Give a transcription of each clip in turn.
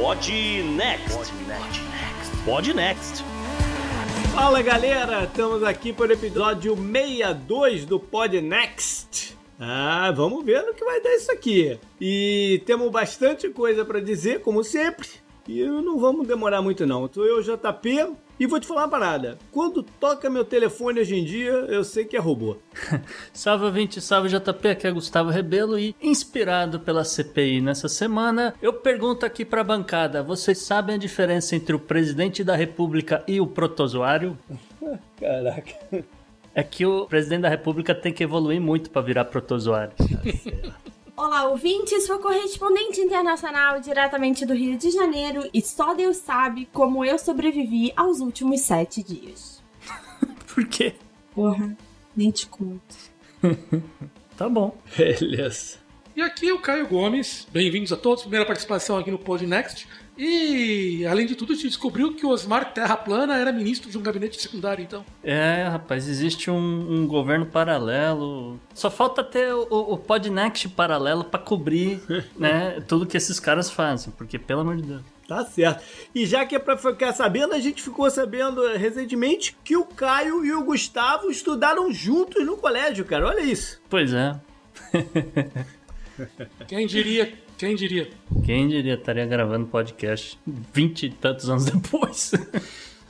Pod Next. Pod Next. Fala galera, estamos aqui para o episódio 62 do Pod Next. Ah, vamos ver no que vai dar isso aqui. E temos bastante coisa para dizer, como sempre. E não vamos demorar muito não. Sou eu, JP, e vou te falar uma parada. Quando toca meu telefone hoje em dia, eu sei que é robô. salve ouvinte, salve JP, aqui é Gustavo Rebelo e inspirado pela CPI nessa semana, eu pergunto aqui pra bancada, vocês sabem a diferença entre o presidente da república e o protozoário? Caraca. É que o presidente da república tem que evoluir muito para virar protozoário. Olá, ouvintes! Sou correspondente internacional diretamente do Rio de Janeiro e só Deus sabe como eu sobrevivi aos últimos sete dias. Por quê? Porra, nem te conto. tá bom. Beleza. E aqui é o Caio Gomes. Bem-vindos a todos. Primeira participação aqui no Pod Next. E, além de tudo, a gente descobriu que o Osmar Terra Plana era ministro de um gabinete secundário, então. É, rapaz, existe um, um governo paralelo. Só falta ter o, o Podnext paralelo para cobrir né, tudo que esses caras fazem, porque, pelo amor de Deus. Tá certo. E já que é pra ficar sabendo, a gente ficou sabendo recentemente que o Caio e o Gustavo estudaram juntos no colégio, cara. Olha isso. Pois é. Quem diria quem diria? Quem diria estaria gravando podcast vinte e tantos anos depois.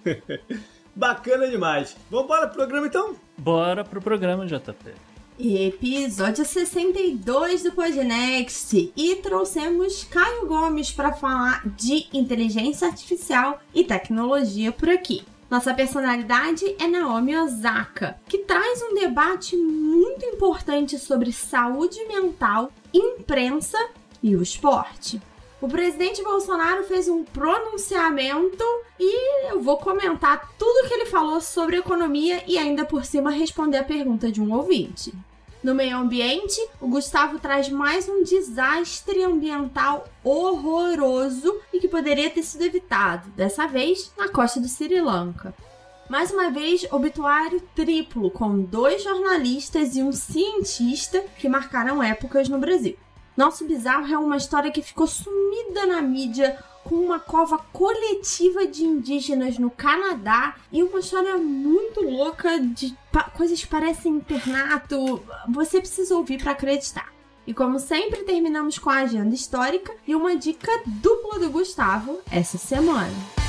Bacana demais. Vamos para o programa então? Bora pro programa, JP. Episódio 62 do Podnext e trouxemos Caio Gomes para falar de inteligência artificial e tecnologia por aqui. Nossa personalidade é Naomi Osaka, que traz um debate muito importante sobre saúde mental, imprensa e o esporte. O presidente Bolsonaro fez um pronunciamento e eu vou comentar tudo que ele falou sobre economia e ainda por cima responder a pergunta de um ouvinte. No meio ambiente, o Gustavo traz mais um desastre ambiental horroroso e que poderia ter sido evitado, dessa vez na costa do Sri Lanka. Mais uma vez, obituário triplo, com dois jornalistas e um cientista que marcaram épocas no Brasil. Nosso Bizarro é uma história que ficou sumida na mídia com uma cova coletiva de indígenas no Canadá e uma história muito louca de coisas que parecem internato. Você precisa ouvir para acreditar. E como sempre, terminamos com a agenda histórica e uma dica dupla do Gustavo essa semana.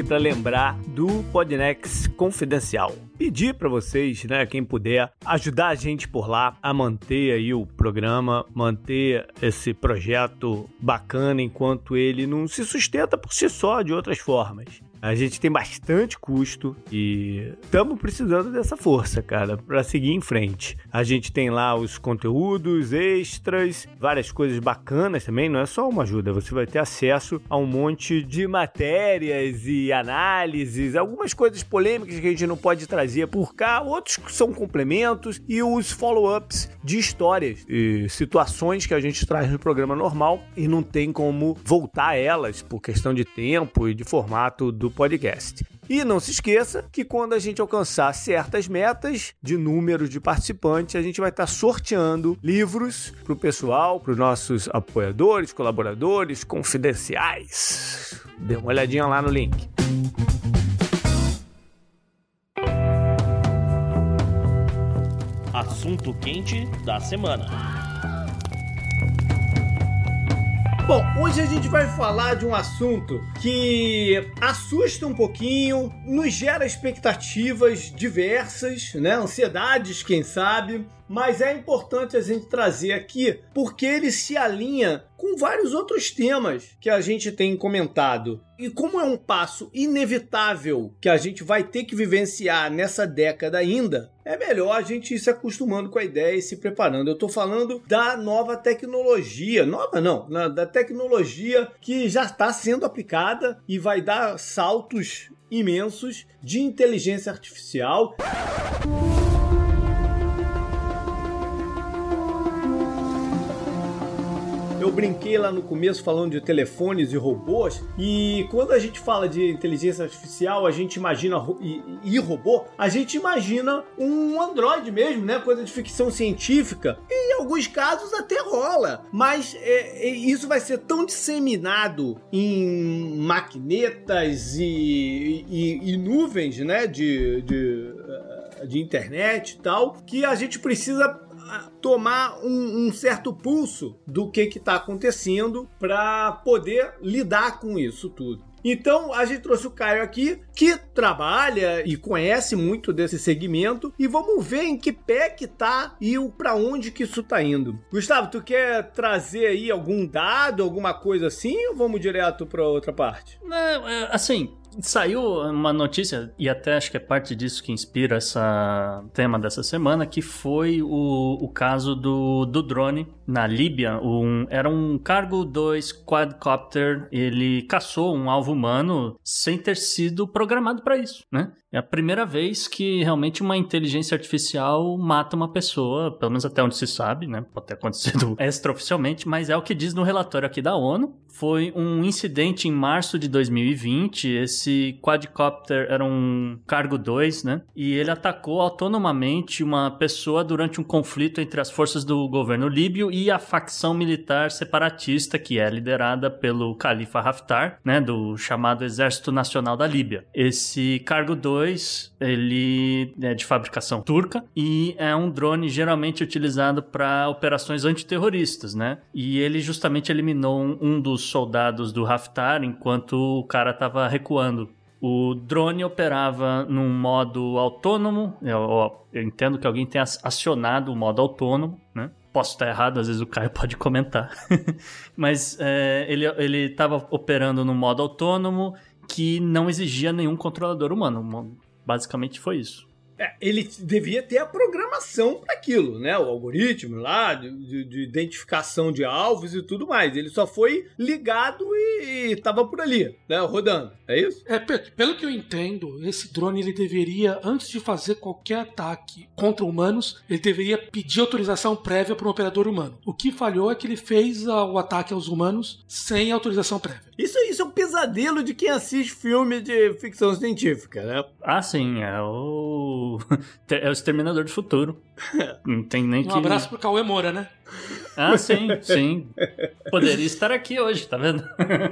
Aqui para lembrar do Podnex Confidencial. Pedir para vocês, né, quem puder, ajudar a gente por lá a manter aí o programa, manter esse projeto bacana enquanto ele não se sustenta por si só de outras formas. A gente tem bastante custo e estamos precisando dessa força, cara, para seguir em frente. A gente tem lá os conteúdos extras, várias coisas bacanas também, não é só uma ajuda, você vai ter acesso a um monte de matérias e análises, algumas coisas polêmicas que a gente não pode trazer por cá, outros são complementos e os follow-ups de histórias e situações que a gente traz no programa normal e não tem como voltar a elas por questão de tempo e de formato do podcast. E não se esqueça que quando a gente alcançar certas metas de número de participantes, a gente vai estar sorteando livros para o pessoal, para os nossos apoiadores, colaboradores, confidenciais. Dê uma olhadinha lá no link. Assunto quente da semana. Bom, hoje a gente vai falar de um assunto que assusta um pouquinho, nos gera expectativas diversas, né? Ansiedades, quem sabe, mas é importante a gente trazer aqui porque ele se alinha com vários outros temas que a gente tem comentado. E como é um passo inevitável que a gente vai ter que vivenciar nessa década ainda, é melhor a gente ir se acostumando com a ideia e se preparando. Eu estou falando da nova tecnologia, nova não, da tecnologia que já está sendo aplicada e vai dar saltos imensos de inteligência artificial. Eu brinquei lá no começo falando de telefones e robôs, e quando a gente fala de inteligência artificial, a gente imagina e, e robô, a gente imagina um Android mesmo, né? Coisa de ficção científica. E em alguns casos até rola, mas é, é, isso vai ser tão disseminado em maquinetas e, e, e nuvens, né? De, de, eh, de internet e tal, que a gente precisa tomar um, um, certo pulso do que está acontecendo para poder lidar com isso tudo. Então a gente trouxe o Caio aqui, que trabalha e conhece muito desse segmento, e vamos ver em que pé que tá e para onde que isso tá indo. Gustavo, tu quer trazer aí algum dado, alguma coisa assim, ou vamos direto para outra parte? É, assim, Saiu uma notícia, e até acho que é parte disso que inspira essa tema dessa semana, que foi o, o caso do, do drone na Líbia. Um, era um Cargo 2 quadcopter, ele caçou um alvo humano sem ter sido programado para isso, né? É a primeira vez que realmente uma inteligência artificial mata uma pessoa, pelo menos até onde se sabe, né? Pode ter acontecido extraoficialmente, mas é o que diz no relatório aqui da ONU. Foi um incidente em março de 2020. Esse quadcopter era um Cargo 2, né? E ele atacou autonomamente uma pessoa durante um conflito entre as forças do governo líbio e a facção militar separatista, que é liderada pelo Califa Haftar, né? Do chamado Exército Nacional da Líbia. Esse Cargo 2 2, ele é de fabricação turca e é um drone geralmente utilizado para operações antiterroristas, né? E ele justamente eliminou um dos soldados do Haftar enquanto o cara estava recuando. O drone operava num modo autônomo. Eu, eu, entendo que alguém tenha acionado o modo autônomo, né? Posso estar errado, às vezes o Caio pode comentar. Mas é, ele estava operando no modo autônomo que não exigia nenhum controlador humano. Basicamente foi isso. É, ele devia ter a programação para aquilo, né? O algoritmo lá de, de, de, identificação de alvos e tudo mais. Ele só foi ligado e estava por ali, né? Rodando. É isso? É, pelo que eu entendo, esse drone ele deveria, antes de fazer qualquer ataque contra humanos, ele deveria pedir autorização prévia para um operador humano. O que falhou é que ele fez o ataque aos humanos sem autorização prévia. Isso, isso é um pesadelo de quem assiste filme de ficção científica, né? Ah, sim, é o. É o Exterminador do Futuro. Não tem nem um que. Um abraço pro Cauê Moura, né? Ah, sim, sim. Poderia estar aqui hoje, tá vendo?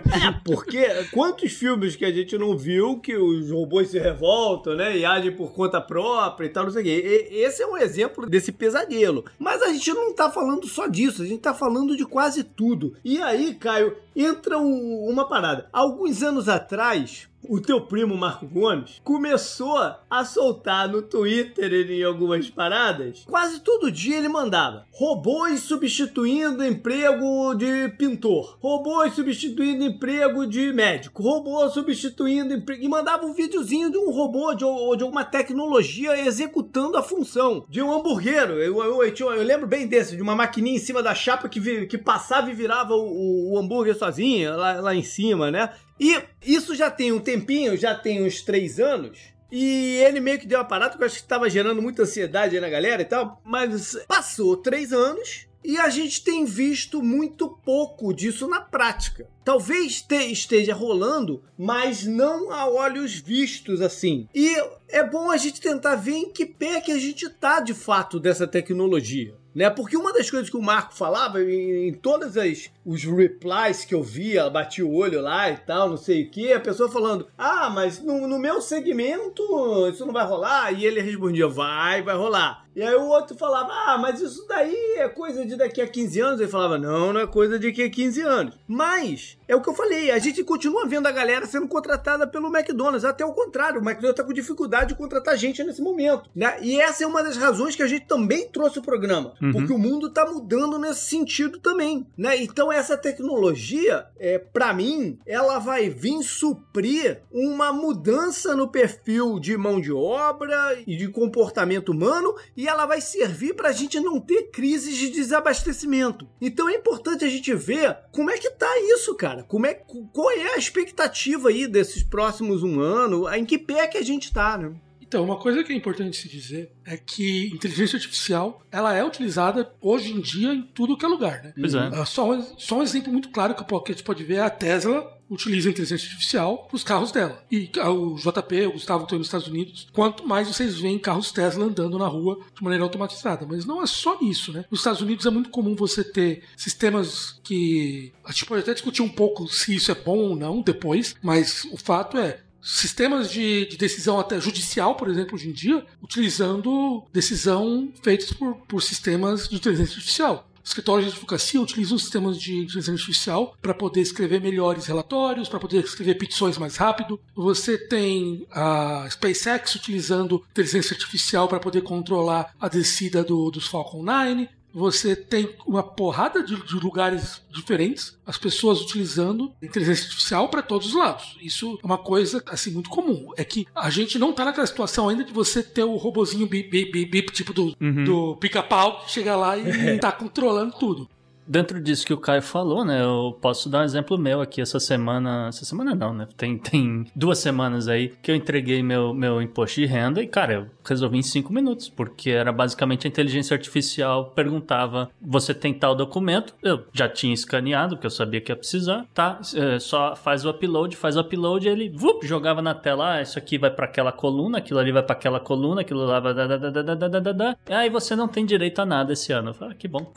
É, porque quantos filmes que a gente não viu que os robôs se revoltam, né? E agem por conta própria e tal, não sei o quê. E, esse é um exemplo desse pesadelo. Mas a gente não tá falando só disso, a gente tá falando de quase tudo. E aí, Caio, entra um, uma parada. Alguns anos atrás, o teu primo Marco Gomes começou a soltar no Twitter em algumas paradas. Quase todo dia ele mandava robôs substituindo emprego de pintor, robôs substituindo emprego de médico, robô substituindo emprego e mandava um videozinho de um robô de, ou de alguma tecnologia executando a função de um hamburguero. Eu, eu, eu, eu lembro bem desse, de uma maquininha em cima da chapa que, vi, que passava e virava o, o hambúrguer sozinha lá, lá em cima, né? E isso já tem um tempinho, já tem uns três anos. E ele meio que deu uma parada, eu acho que estava gerando muita ansiedade aí na galera e tal. Mas passou três anos e a gente tem visto muito pouco disso na prática. Talvez esteja rolando, mas não a olhos vistos assim. E é bom a gente tentar ver em que pé que a gente tá de fato dessa tecnologia né? Porque uma das coisas que o Marco falava em, em todas as os replies que eu via, bati o olho lá e tal, não sei o que, a pessoa falando: "Ah, mas no, no meu segmento isso não vai rolar". E ele respondia: "Vai, vai rolar". E aí o outro falava: "Ah, mas isso daí é coisa de daqui a 15 anos". Ele falava: "Não, não é coisa de daqui a 15 anos". Mas é o que eu falei, a gente continua vendo a galera sendo contratada pelo McDonald's, até o contrário, o McDonald's tá com dificuldade de contratar gente nesse momento, né? E essa é uma das razões que a gente também trouxe o programa, uhum. porque o mundo tá mudando nesse sentido também, né? Então essa tecnologia, é, para mim, ela vai vir suprir uma mudança no perfil de mão de obra e de comportamento humano e ela vai servir para a gente não ter crises de desabastecimento. Então é importante a gente ver como é que tá isso, cara? Como é, qual é a expectativa aí desses próximos um ano? Em que pé que a gente tá, né? Então, uma coisa que é importante se dizer é que inteligência artificial ela é utilizada hoje em dia em tudo que é lugar, né? Pois é. Ah, só, um, só um exemplo muito claro que a gente pode ver é a Tesla utiliza a inteligência artificial para os carros dela. E ah, o JP, o Gustavo, estão nos Estados Unidos. Quanto mais vocês veem carros Tesla andando na rua de maneira automatizada. Mas não é só isso, né? Nos Estados Unidos é muito comum você ter sistemas que. A gente pode até discutir um pouco se isso é bom ou não depois, mas o fato é. Sistemas de, de decisão até judicial, por exemplo, hoje em dia, utilizando decisão feitas por, por sistemas de inteligência artificial escritórios de advocacia utilizam sistemas de inteligência artificial para poder escrever melhores relatórios, para poder escrever petições mais rápido. Você tem a SpaceX utilizando inteligência artificial para poder controlar a descida do, dos Falcon 9 você tem uma porrada de, de, lugares diferentes, as pessoas utilizando inteligência artificial para todos os lados. Isso é uma coisa assim muito comum. É que a gente não tá naquela situação ainda de você ter o robozinho bip, bip, bip, bip tipo do, uhum. do pica-pau que chega lá e tá controlando tudo dentro disso que o Caio falou, né? Eu posso dar um exemplo meu aqui essa semana. Essa semana não, né? Tem, tem duas semanas aí que eu entreguei meu, meu imposto de renda e, cara, eu resolvi em cinco minutos, porque era basicamente a inteligência artificial perguntava: você tem tal documento? Eu já tinha escaneado, que eu sabia que ia precisar, tá? É, só faz o upload, faz o upload, e ele vup, jogava na tela: ah, isso aqui vai para aquela coluna, aquilo ali vai para aquela coluna, aquilo lá vai. Da, da, da, da, da, da, da. Aí você não tem direito a nada esse ano. Eu falei, ah, que bom.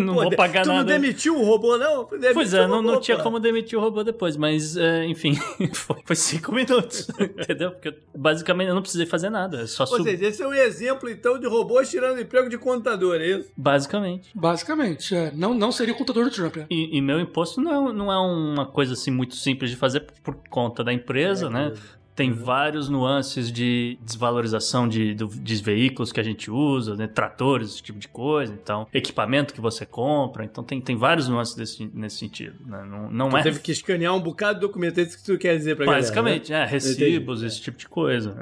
não vou pagar tu nada. não demitiu o robô, não? Demitiu pois é, não, não tinha como demitir o robô depois, mas é, enfim, foi, foi, cinco minutos, entendeu? Porque basicamente eu não precisei fazer nada, é só Ou sub... seja, esse é um exemplo então de robôs tirando emprego de contador, é isso? Basicamente. Basicamente, é. Não, não seria o contador do Trump, é. E, e, meu imposto não, não é uma coisa assim muito simples de fazer por conta da empresa, é, né? Tem uhum. vários nuances de desvalorização de, de, de, veículos que a gente usa, né? tratores, esse tipo de coisa. Então, equipamento que você compra. Então, tem, tem vários nuances desse, nesse sentido. Né? Não, não é... teve que escanear um bocado de documento. É isso que tu quer dizer pra Basicamente, galera, né? é. Recibos, Entendi. esse tipo de coisa.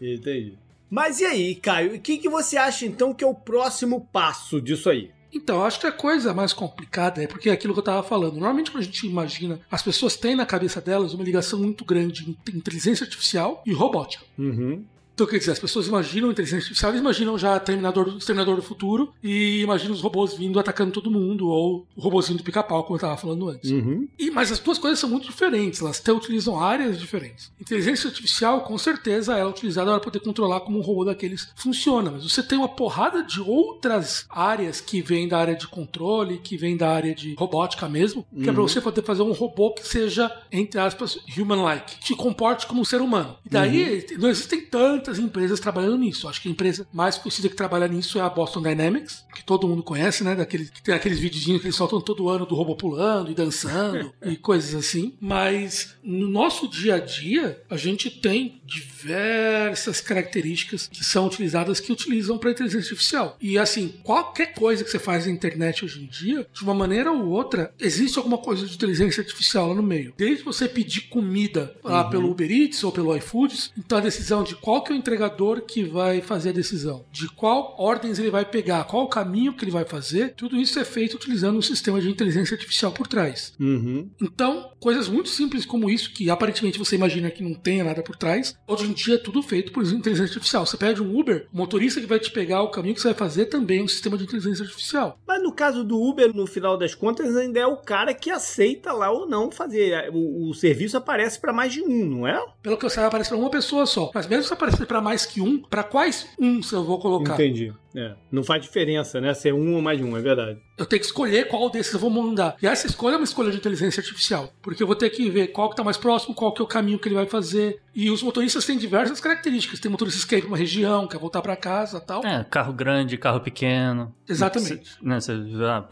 É. Entendi. Mas e aí, Caio? O que, que você acha, então, que é o próximo passo disso aí? Então, acho que a coisa mais complicada é porque é aquilo que eu estava falando. Normalmente, quando a gente imagina, as pessoas têm na cabeça delas uma ligação muito grande entre inteligência artificial e robótica. Uhum. Então, quer dizer, as pessoas imaginam inteligência artificial, imaginam já Terminador, Terminador do Futuro e imaginam os robôs vindo atacando todo mundo, ou o robôzinho do pica-pau, como eu estava falando antes. Uhum. E, mas as duas coisas são muito diferentes, elas até utilizam áreas diferentes. Inteligência artificial, com certeza, ela é utilizada para poder controlar como um robô daqueles funciona, mas você tem uma porrada de outras áreas que vêm da área de controle, que vem da área de robótica mesmo, que é para uhum. você poder fazer um robô que seja, entre aspas, human-like, que comporte como um ser humano. E daí uhum. não existem tantos empresas trabalhando nisso. Acho que a empresa mais conhecida que trabalha nisso é a Boston Dynamics, que todo mundo conhece, né? Daquele, que tem aqueles videozinhos que eles soltam todo ano do robô pulando e dançando e coisas assim. Mas no nosso dia a dia, a gente tem diversas características que são utilizadas que utilizam para inteligência artificial. E assim, qualquer coisa que você faz na internet hoje em dia, de uma maneira ou outra, existe alguma coisa de inteligência artificial lá no meio. Desde você pedir comida lá uhum. pelo Uber Eats ou pelo iFoods, então a decisão de qual que que o entregador que vai fazer a decisão, de qual ordens ele vai pegar, qual o caminho que ele vai fazer, tudo isso é feito utilizando um sistema de inteligência artificial por trás. Uhum. Então, coisas muito simples como isso, que aparentemente você imagina que não tenha nada por trás, hoje em dia é tudo feito por inteligência artificial. Você pede um Uber, o motorista que vai te pegar o caminho que você vai fazer também é um sistema de inteligência artificial. Mas no caso do Uber, no final das contas, ainda é o cara que aceita lá ou não fazer. O, o serviço aparece para mais de um, não é? Pelo que eu sei, aparece para uma pessoa só. Mas mesmo se aparecer para mais que um, para quais uns eu vou colocar? Entendi. É, não faz diferença, né? Ser um ou mais de um, é verdade. Eu tenho que escolher qual desses eu vou mandar. E essa escolha é uma escolha de inteligência artificial. Porque eu vou ter que ver qual que tá mais próximo, qual que é o caminho que ele vai fazer. E os motoristas têm diversas características. Tem motoristas que quer ir pra uma região, quer voltar para casa tal. É, carro grande, carro pequeno. Exatamente. Né,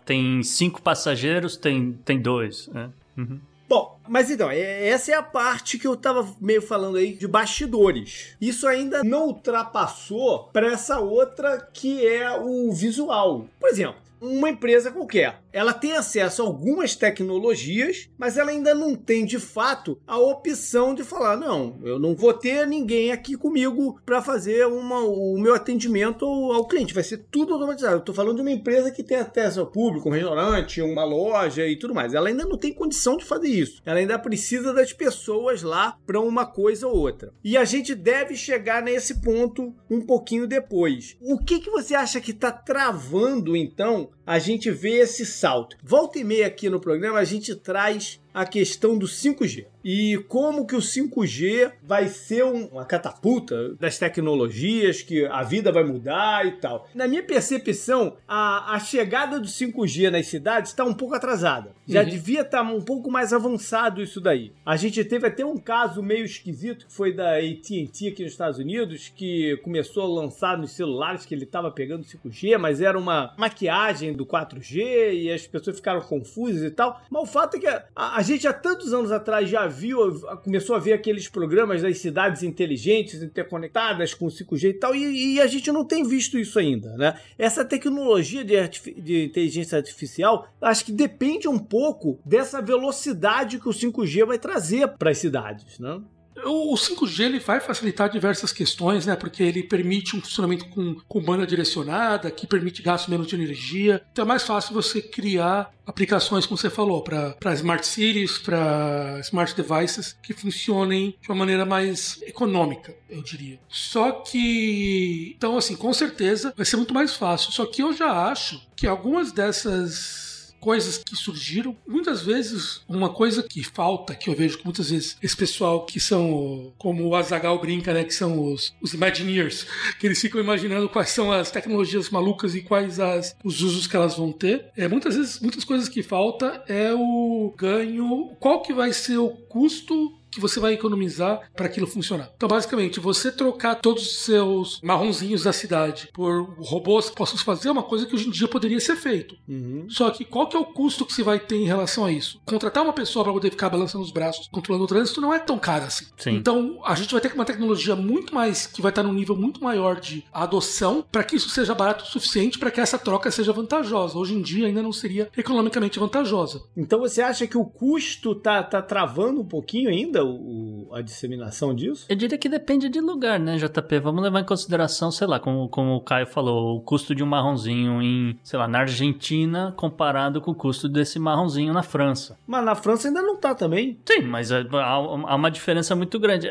tem cinco passageiros, tem, tem dois. Né? Uhum. Bom, mas então, é, essa é a parte que eu tava meio falando aí de bastidores. Isso ainda não ultrapassou para essa outra que é o visual. Por exemplo, uma empresa qualquer. Ela tem acesso a algumas tecnologias, mas ela ainda não tem de fato a opção de falar: não, eu não vou ter ninguém aqui comigo para fazer uma, o meu atendimento ao cliente. Vai ser tudo automatizado. Eu estou falando de uma empresa que tem acesso ao público, um restaurante, uma loja e tudo mais. Ela ainda não tem condição de fazer isso. Ela ainda precisa das pessoas lá para uma coisa ou outra. E a gente deve chegar nesse ponto um pouquinho depois. O que, que você acha que está travando então a gente ver esse salto? Volta e meia aqui no programa a gente traz a questão do 5G e como que o 5G vai ser um, uma catapulta das tecnologias, que a vida vai mudar e tal. Na minha percepção, a, a chegada do 5G nas cidades está um pouco atrasada. Já uhum. devia estar tá um pouco mais avançado isso daí. A gente teve até um caso meio esquisito que foi da AT&T aqui nos Estados Unidos, que começou a lançar nos celulares que ele estava pegando 5G, mas era uma maquiagem do 4G e as pessoas ficaram confusas e tal. Mas o fato é que a, a gente há tantos anos atrás já viu, começou a ver aqueles programas das cidades inteligentes, interconectadas com 5G e tal, e, e a gente não tem visto isso ainda, né? Essa tecnologia de, de inteligência artificial, acho que depende um pouco dessa velocidade que o 5G vai trazer para as cidades, né? O 5G ele vai facilitar diversas questões, né? Porque ele permite um funcionamento com, com banda direcionada, que permite gasto menos de energia. Então é mais fácil você criar aplicações, como você falou, para smart cities, para smart devices, que funcionem de uma maneira mais econômica, eu diria. Só que. Então, assim, com certeza vai ser muito mais fácil. Só que eu já acho que algumas dessas coisas que surgiram. Muitas vezes, uma coisa que falta, que eu vejo que muitas vezes esse pessoal que são, como o Azagal brinca, né, que são os, os Imagineers, que eles ficam imaginando quais são as tecnologias malucas e quais as, os usos que elas vão ter. É, muitas vezes, muitas coisas que falta é o ganho, qual que vai ser o custo que você vai economizar para aquilo funcionar. Então, basicamente, você trocar todos os seus marronzinhos da cidade por robôs que possam fazer é uma coisa que hoje em dia poderia ser feito. Uhum. Só que qual que é o custo que você vai ter em relação a isso? Contratar uma pessoa para poder ficar balançando os braços, controlando o trânsito, não é tão caro assim. Sim. Então, a gente vai ter uma tecnologia muito mais que vai estar num nível muito maior de adoção para que isso seja barato o suficiente para que essa troca seja vantajosa. Hoje em dia ainda não seria economicamente vantajosa. Então, você acha que o custo tá, tá travando um pouquinho ainda? O, a disseminação disso? Eu diria que depende de lugar, né, JP? Vamos levar em consideração, sei lá, como, como o Caio falou, o custo de um marronzinho em, sei lá, na Argentina comparado com o custo desse marronzinho na França. Mas na França ainda não tá também. Sim, mas há, há uma diferença muito grande.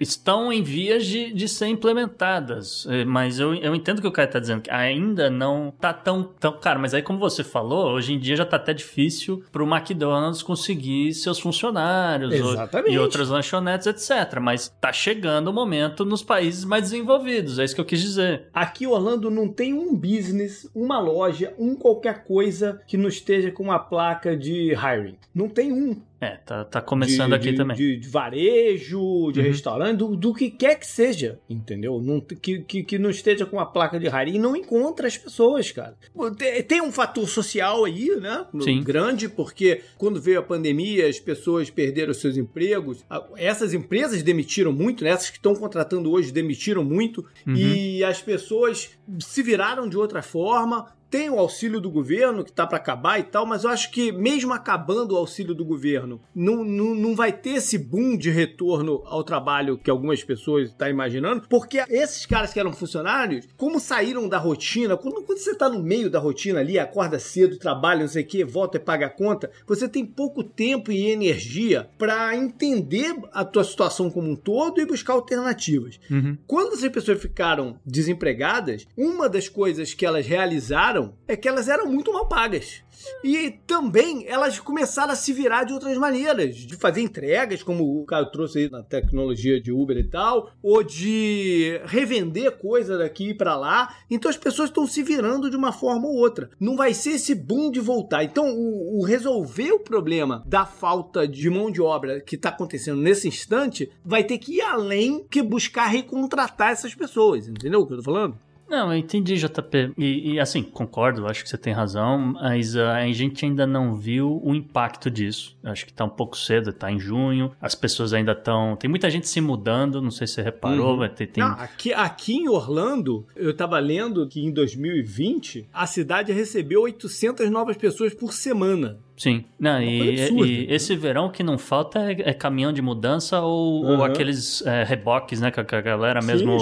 Estão em vias de, de ser implementadas, é, mas eu, eu entendo que o Caio tá dizendo que ainda não tá tão, tão... Cara, mas aí como você falou, hoje em dia já tá até difícil pro McDonald's conseguir seus funcionários. Exatamente. Ou, outras lanchonetes, etc. Mas tá chegando o momento nos países mais desenvolvidos, é isso que eu quis dizer. Aqui Orlando não tem um business, uma loja, um qualquer coisa que não esteja com uma placa de hiring. Não tem um. É, tá, tá começando de, aqui de, também. De, de varejo, de uhum. restaurante, do, do, que quer que seja, entendeu? Não, que, que, que, não esteja com uma placa de hiring e não encontra as pessoas, cara. Tem, tem um fator social aí, né? Sim. Grande, porque quando veio a pandemia, as pessoas perderam seus empregos. Essas empresas demitiram muito, né? Essas que estão contratando hoje demitiram muito. Uhum. E as pessoas se viraram de outra forma tem o auxílio do governo que está para acabar e tal, mas eu acho que mesmo acabando o auxílio do governo, não, não, não vai ter esse boom de retorno ao trabalho que algumas pessoas estão tá imaginando, porque esses caras que eram funcionários, como saíram da rotina, quando, quando você está no meio da rotina ali, acorda cedo, trabalha, não sei o que, volta e paga a conta, você tem pouco tempo e energia para entender a tua situação como um todo e buscar alternativas. Uhum. Quando essas pessoas ficaram desempregadas, uma das coisas que elas realizaram é que elas eram muito mal pagas. E também elas começaram a se virar de outras maneiras, de fazer entregas, como o Caio trouxe aí na tecnologia de Uber e tal, ou de revender coisa daqui para lá. Então as pessoas estão se virando de uma forma ou outra. Não vai ser esse boom de voltar. Então o, o resolver o problema da falta de mão de obra que está acontecendo nesse instante vai ter que ir além que buscar recontratar essas pessoas. Entendeu o que eu tô falando? Não, eu entendi, JP. E, e, assim, concordo, acho que você tem razão, mas uh, a gente ainda não viu o impacto disso. Acho que tá um pouco cedo, tá em junho, as pessoas ainda estão. Tem muita gente se mudando, não sei se você reparou, Uhum. vai ter. Tem... Não, aqui, aqui em Orlando, eu tava lendo que em 2020 a cidade recebeu 800 novas pessoas por semana. Sim. Não, Uma e, absurda, e né? esse verão o que não falta é, é caminhão de mudança ou, ou Aham. aqueles é, reboques, né? Que a galera Sim, mesmo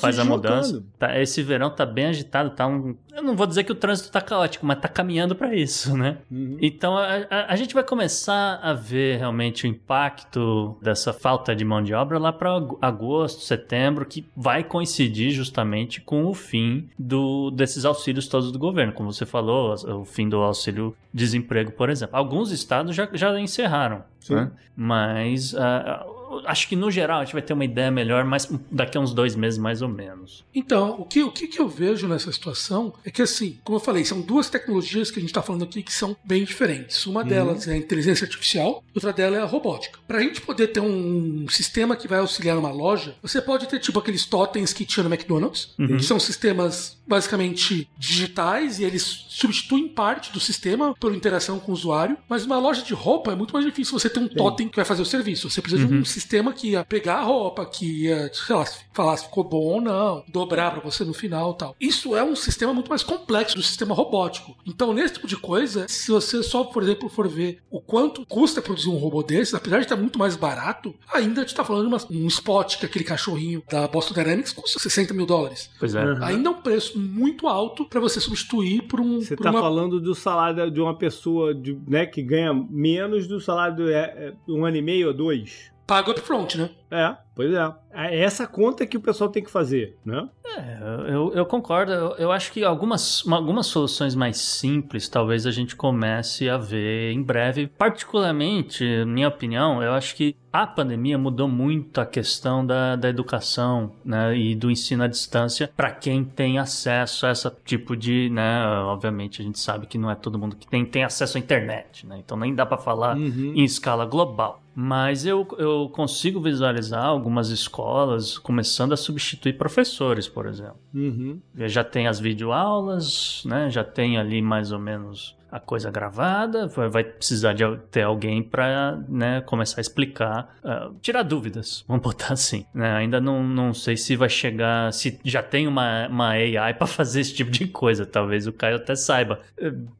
faz a mudança. Tá, esse verão tá bem agitado, tá um. Eu não vou dizer que o trânsito tá caótico, mas tá caminhando pra isso, né? Uhum. Então a, a- a gente vai começar a ver realmente o impacto dessa falta de mão de obra lá para agosto, setembro, que vai coincidir justamente com o fim do, desses auxílios todos do governo. Como você falou, o fim do auxílio desemprego, por exemplo. Alguns estados já, já encerraram, né? mas acho que no geral a gente vai ter uma ideia melhor mas daqui a uns dois meses mais ou menos. Então, o que, o que eu vejo nessa situação é que, assim, como eu falei, são duas tecnologias que a gente está falando aqui que são bem diferentes. Uma delas é a inteligência artificial, outra dela é a robótica. Para a gente poder ter um sistema que vai auxiliar uma loja, você pode ter tipo aqueles totens que tinha no McDonald's, que são sistemas basicamente digitais e eles substituem parte do sistema por interação com o usuário. Mas uma loja de roupa é muito mais difícil você ter um totem que vai fazer o serviço. Você precisa de um sistema que ia pegar a roupa, que ia, sei lá, falar se ficou bom ou não, dobrar para você no final e tal. Isso é um sistema muito mais complexo do sistema robótico. Então, nesse tipo de coisa, se você só, por exemplo, for ver o quanto custa produzir um robô desses, apesar de estar muito mais barato, ainda a gente tá falando de uma- um spot, que é aquele cachorrinho da Boston Dynamics, custa 60 mil dólares. Pois é. Uhum. Ainda é um preço muito alto para você substituir por um. Você por tá uma- falando do salário de uma pessoa de, né, que ganha menos do salário de é, é, um ano e meio ou dois. Pago upfront, né? É, pois é. É essa conta que o pessoal tem que fazer, né? É, eu, eu concordo. Eu, eu acho que algumas, uma- algumas soluções mais simples talvez a gente comece a ver em breve. Particularmente, minha opinião, eu acho que a pandemia mudou muito a questão da, da educação né, e do ensino à distância para quem tem acesso a esse tipo de. Né, obviamente, a gente sabe que não é todo mundo que tem, tem acesso à internet, né, então nem dá para falar Uhum. em escala global. Mas eu, eu consigo visualizar algumas escolas começando a substituir professores, por exemplo. Uhum. Já tem as videoaulas, né? Já tem ali mais ou menos a coisa gravada, vai, precisar de ter alguém para né, começar a explicar, ah, tirar dúvidas, vamos botar assim. né? Ainda não, não sei se vai chegar, se já tem uma, uma AI para fazer esse tipo de coisa, talvez o Caio até saiba,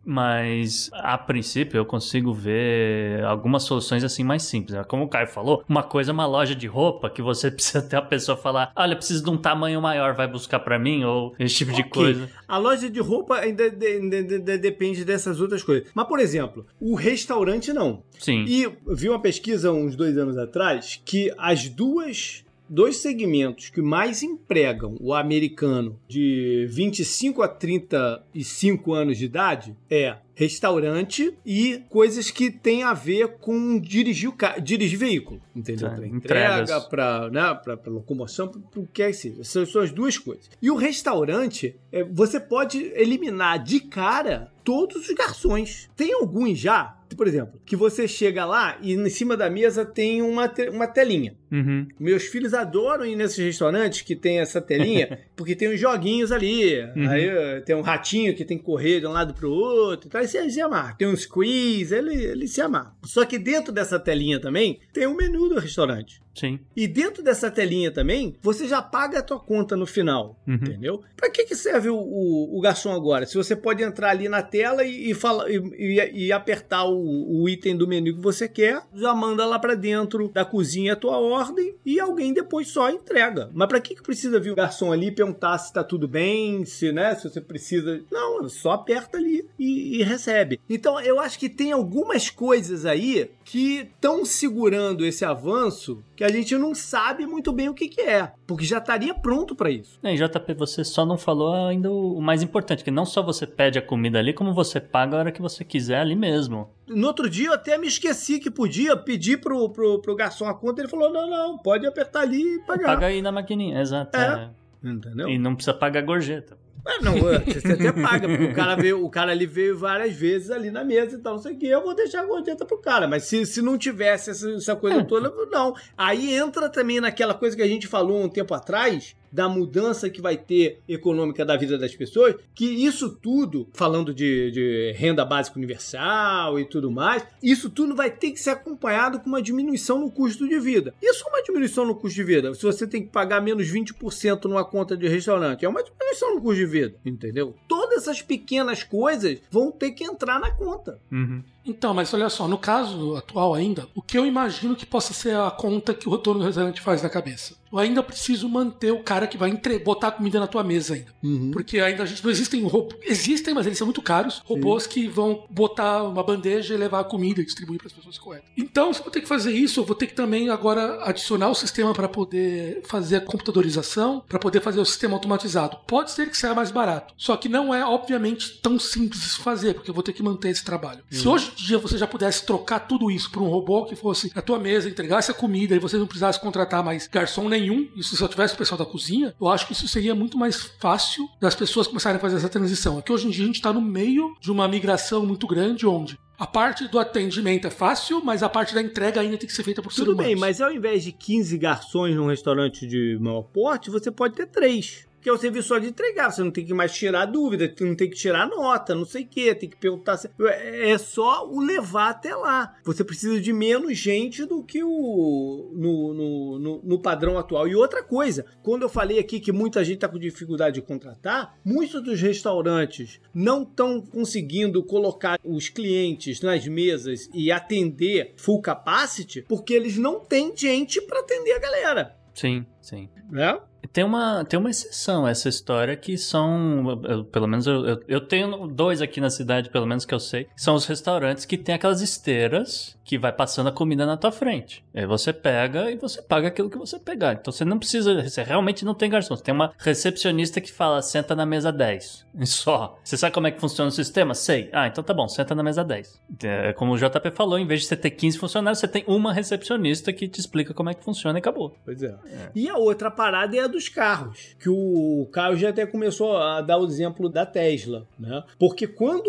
mas a princípio eu consigo ver algumas soluções assim mais simples. né? Como o Caio falou, uma coisa é uma loja de roupa que você precisa ter a pessoa falar, olha, preciso de um tamanho maior, vai buscar para mim, ou esse tipo de Ok. coisa. A loja de roupa ainda, de- ainda- ainda depende dessas outras coisas. Mas, por exemplo, o restaurante não. Sim. E vi uma pesquisa uns dois anos atrás que as duas dois segmentos que mais empregam o americano de 25 a 35 anos de idade é restaurante e coisas que têm a ver com dirigir, o ca... dirigir veículo, entendeu? Tá, Pra entrega, para né, pra, pra locomoção, para o que quer que seja. São, são as duas coisas. E o restaurante, é, você pode eliminar de cara todos os garçons. Tem alguns já, por exemplo, que você chega lá e em cima da mesa tem uma, te- uma telinha. Uhum. Meus filhos adoram ir nesses restaurantes que tem essa telinha, porque tem uns joguinhos ali. Uhum. Aí eh, tem um ratinho que tem que correr de um lado pro outro. Então, aí você se amarra. Tem um squeeze, ele, ele se amarra. Só que dentro dessa telinha também tem o menu do restaurante. Sim. E dentro dessa telinha também, você já paga a tua conta no final, Uhum. entendeu? Pra que, que serve o, o, o garçom agora? Se você pode entrar ali na tela e, e, fala, e, e- e apertar o, o item do menu que você quer, já manda lá pra dentro da cozinha a tua ordem e alguém depois só entrega. Mas pra que, que precisa vir o garçom ali perguntar se tá tudo bem, se, né, se você precisa... Não, só aperta ali e, e recebe. Então, eu acho que tem algumas coisas aí que estão segurando esse avanço que a gente não sabe muito bem o que, que é, porque já estaria pronto para isso. E JP, você só não falou ainda o o mais importante, que não só você pede a comida ali, como você paga a hora que você quiser ali mesmo. No outro dia eu até me esqueci que podia pedir pro, pro, pro garçom a conta, ele falou: não, não, pode apertar ali e pagar. Paga aí na maquininha, exato. É. é. Entendeu? E não precisa pagar gorjeta. É, não, é, você até paga, porque o cara, veio, o cara ali veio várias vezes ali na mesa e tal, não sei o que, eu vou deixar a gorjeta pro cara. Mas se, se não tivesse essa, essa coisa É. toda, não. Aí entra também naquela coisa que a gente falou um tempo atrás, da mudança que vai ter econômica da vida das pessoas, que isso tudo, falando de, de renda básica universal e tudo mais, isso tudo vai ter que ser acompanhado com uma diminuição no custo de vida. Isso é uma diminuição no custo de vida. Se você tem que pagar menos 20% numa conta de restaurante, é uma diminuição no custo de vida, entendeu? Todas essas pequenas coisas vão ter que entrar na conta. Uhum. Então, mas olha só, no caso atual ainda, o que eu imagino que possa ser a conta que o retorno do restaurante faz na cabeça? Eu ainda preciso manter o cara que vai entre... botar comida na tua mesa ainda. Uhum. Porque ainda a gente não existem robôs. Existem, mas eles são muito caros. Robôs que vão botar uma bandeja e levar a comida e distribuir para as pessoas corretas. Então, se eu vou ter que fazer isso, eu vou ter que também agora adicionar o sistema para poder fazer a computadorização, para poder fazer o sistema automatizado. Pode ser que seja mais barato. Só que não é, obviamente, tão simples de se fazer, porque eu vou ter que manter esse trabalho. Uhum. Se hoje em dia você já pudesse trocar tudo isso por um robô que fosse na tua mesa, entregasse a comida e você não precisasse contratar mais garçom nenhum, e se só tivesse o pessoal da cozinha, eu acho que isso seria muito mais fácil das pessoas começarem a fazer essa transição. É que hoje em dia a gente está no meio de uma migração muito grande onde a parte do atendimento é fácil, mas a parte da entrega ainda tem que ser feita por ser Tudo humano. bem, mas ao invés de 15 garçons num restaurante de maior porte, você pode ter três. Que é o serviço só de entregar. Você não tem que mais tirar dúvida, não tem que tirar nota, não sei o que, tem que perguntar. se- É é só o levar até lá. Você precisa de menos gente do que o no, no, no, no padrão atual. E outra coisa, quando eu falei aqui que muita gente está com dificuldade de contratar, muitos dos restaurantes não estão conseguindo colocar os clientes nas mesas e atender full capacity porque eles não têm gente para atender a galera. Sim, sim. Né? Tem uma, tem uma exceção a essa história que são, eu- pelo menos eu, eu, eu tenho dois aqui na cidade, pelo menos que eu sei, são os restaurantes que tem aquelas esteiras que vai passando a comida na tua frente. Aí você pega e você paga aquilo que você pegar. Então você não precisa, você realmente não tem garçom. Você tem uma recepcionista que fala, senta na mesa 10. E só. Você sabe como é que funciona o sistema? Sei. Ah, então tá bom, senta na mesa 10. É, como o JP falou, em vez de você ter 15 funcionários, você tem uma recepcionista que te explica como é que funciona e acabou. Pois é. E a outra parada é a dos carros, que o Caio já até começou a dar o exemplo da Tesla, né? Porque quando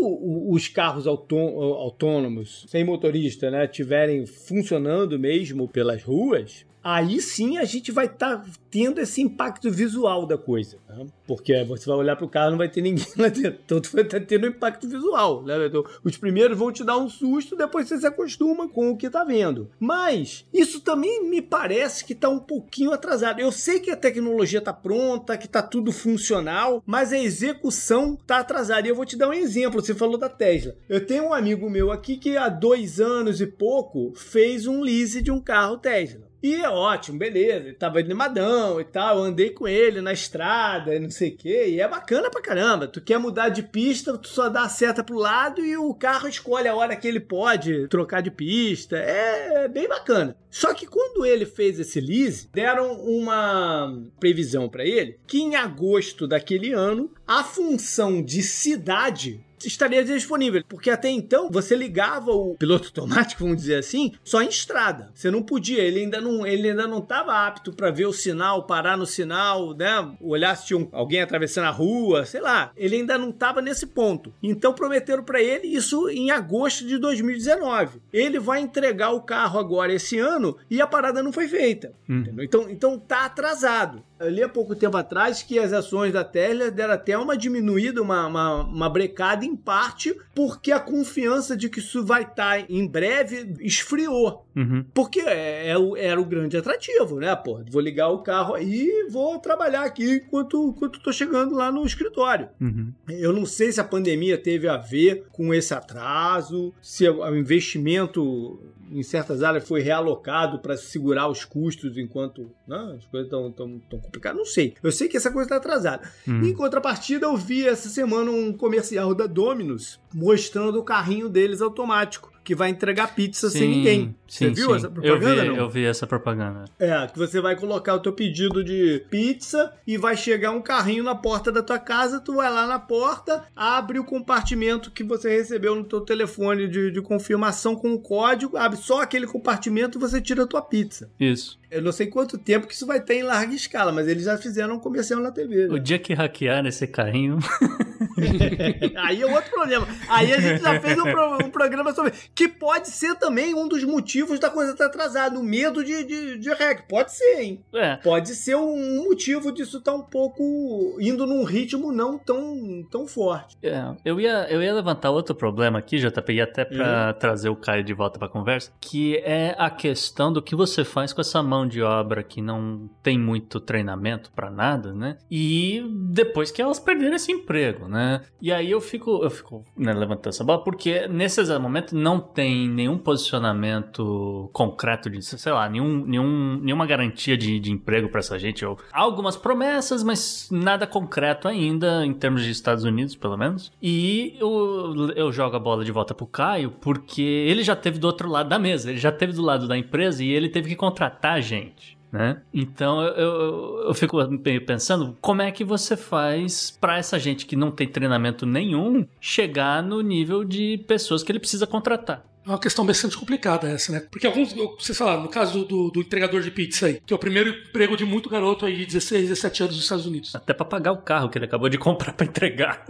os carros autô- autônomos, sem motorista, né, tiverem funcionando mesmo pelas ruas, aí sim a gente vai estar tendo esse impacto visual da coisa, né? Porque você vai olhar pro carro e não vai ter ninguém lá dentro. Então tu vai estar tendo um impacto visual, né? Então, os primeiros vão te dar um susto, depois você se acostuma com o que tá vendo. Mas isso também me parece que tá um pouquinho atrasado. Eu sei que a tecnologia tá pronta, que tá tudo funcional, mas a execução tá atrasada. E eu vou te dar um exemplo. Você falou da Tesla. Eu tenho um amigo meu aqui que há dois anos e pouco fez um lease de um carro Tesla. E é ótimo, beleza. Ele tava animadão e tal. Eu andei com ele na estrada e não sei o quê. E é bacana pra caramba. Tu quer mudar de pista, tu só dá a seta pro lado e o carro escolhe a hora que ele pode trocar de pista. É bem bacana. Só que quando ele fez esse lease, deram uma previsão pra ele que em agosto daquele ano a função de cidade estaria disponível, porque até então você ligava o piloto automático, vamos dizer assim, só em estrada. Você não podia, ele ainda não, ele ainda não estava apto para ver o sinal, parar no sinal, né? Olhar se tinha alguém atravessando a rua, sei lá. Ele ainda não estava nesse ponto. Então prometeram para ele isso em agosto de 2019. Ele vai entregar o carro agora esse ano e a parada não foi feita. Entendeu? Então, então tá atrasado. Eu li há pouco tempo atrás que as ações da Tesla deram até uma diminuída, uma, uma, uma brecada em parte, porque a confiança de que isso vai estar em breve esfriou. Uhum. Porque é, é era o grande atrativo, né? Pô, vou ligar o carro aí e vou trabalhar aqui enquanto, enquanto tô chegando lá no escritório. Uhum. Eu não sei se a pandemia teve a ver com esse atraso, se o investimento em certas áreas foi realocado para segurar os custos enquanto né, as coisas estão tão, tão complicadas. Não sei. Eu sei que essa coisa está atrasada. Uhum. Em contrapartida, eu vi essa semana um comercial da Domino's mostrando o carrinho deles automático. Que vai entregar pizza sem ninguém. Sim, Você viu sim. essa propaganda? Eu vi, não? eu vi essa propaganda. É, que você vai colocar o teu pedido de pizza e vai chegar um carrinho na porta da tua casa, tu vai lá na porta, abre o compartimento que você recebeu no teu telefone de, de confirmação com o código, abre só aquele compartimento e você tira a tua pizza. Isso. Eu não sei quanto tempo que isso vai ter em larga escala, mas eles já fizeram um comercial na TV. O né? dia que hackear esse carrinho. Aí é outro problema. Aí a gente já fez um, pro- um programa sobre. Que pode ser também um dos motivos da coisa estar atrasada. O medo de, de, de hack. Pode ser, hein? É. Pode ser um motivo disso estar um pouco indo num ritmo não tão, tão forte. É, eu ia, eu ia levantar outro problema aqui, JP, e até pra Hum. trazer o Caio de volta pra conversa, que é a questão do que você faz com essa mão de obra que não tem muito treinamento pra nada, né? E depois que elas perderam esse emprego, né? E aí eu fico, eu fico né, levantando essa bola, porque nesse exato momento não tem nenhum posicionamento concreto de, sei lá, nenhum, nenhum, nenhuma garantia de, de emprego pra essa gente. Ou, há algumas promessas, mas nada concreto ainda, em termos de Estados Unidos, pelo menos. E eu, eu jogo a bola de volta pro Caio, porque ele já teve do outro lado da mesa, ele já teve do lado da empresa e ele teve que contratar gente. Né? Então eu, eu, eu fico pensando como é que você faz pra essa gente que não tem treinamento nenhum chegar no nível de pessoas que ele precisa contratar. É uma questão bastante complicada essa, né? Porque alguns, você sei lá, no caso do, do, do entregador de pizza aí, que é o primeiro emprego de muito garoto aí de 16, 17 anos nos Estados Unidos. Até pra pagar o carro que ele acabou de comprar pra entregar.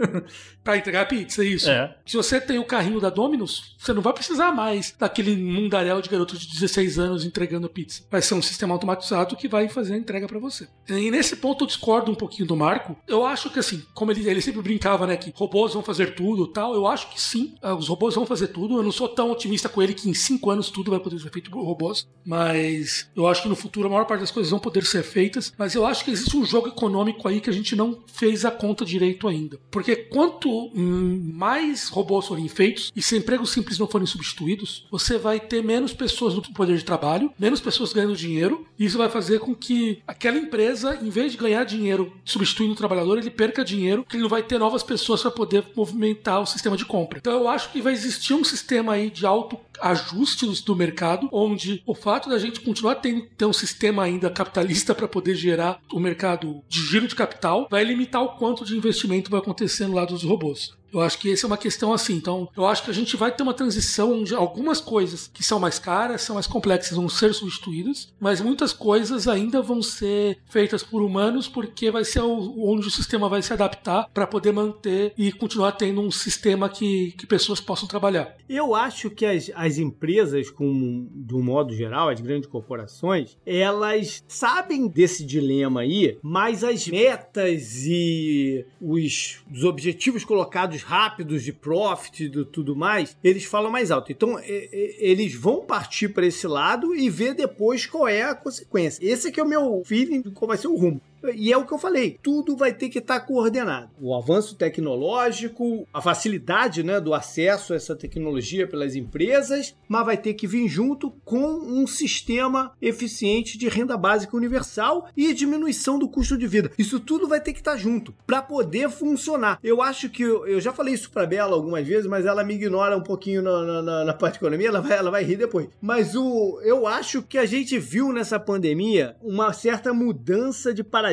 Pra entregar pizza, isso. É. Se você tem o carrinho da Domino's, você não vai precisar mais daquele mundaréu de garotos de 16 anos entregando pizza. Vai ser um sistema automatizado que vai fazer a entrega pra você. E nesse ponto eu discordo um pouquinho do Marco. Eu acho que assim, como ele, ele sempre brincava, né, que robôs vão fazer tudo e tal, eu acho que sim, ah, os robôs vão fazer tudo. Eu não sou tão otimista com ele que em 5 anos tudo vai poder ser feito por robôs, mas eu acho que no futuro a maior parte das coisas vão poder ser feitas, mas eu acho que existe um jogo econômico aí que a gente não fez a conta direito ainda. Porque quanto mais robôs forem feitos e se empregos simples não forem substituídos, você vai ter menos pessoas no poder de trabalho, menos pessoas ganhando dinheiro, e isso vai fazer com que aquela empresa, em vez de ganhar dinheiro substituindo o trabalhador, ele perca dinheiro, que ele não vai ter novas pessoas para poder movimentar o sistema de compra. Então eu acho que vai existir um sistema aí de alto ajuste do- do mercado, onde o fato da gente continuar tendo ter um sistema ainda capitalista para poder gerar o mercado de giro de capital vai limitar o quanto de investimento vai acontecer no lado dos robôs. Eu acho que essa é uma questão assim. Então, eu acho que a gente vai ter uma transição onde algumas coisas que são mais caras, são mais complexas, vão ser substituídas, mas muitas coisas ainda vão ser feitas por humanos porque vai ser onde o sistema vai se adaptar para poder manter e continuar tendo um sistema que, que pessoas possam trabalhar. Eu acho que as, as empresas, com, de um modo geral, as grandes corporações, elas sabem desse dilema aí, mas as metas e os, os objetivos colocados rápidos de profit e do tudo mais, eles falam mais alto. Então, eles vão partir para esse lado e ver depois qual é a consequência. Esse é que é o meu feeling de qual vai ser o rumo. E é o que eu falei, tudo vai ter que estar coordenado. O avanço tecnológico, a facilidade né, do acesso a essa tecnologia pelas empresas, mas vai ter que vir junto com um sistema eficiente de renda básica universal e diminuição do custo de vida. Isso tudo vai ter que estar junto para poder funcionar. Eu acho que eu, eu já falei isso para Bela algumas vezes, mas ela me ignora um pouquinho na, na- na- na parte de economia, ela vai, ela vai rir depois. Mas o, eu acho que a gente viu nessa pandemia uma certa mudança de paradigma.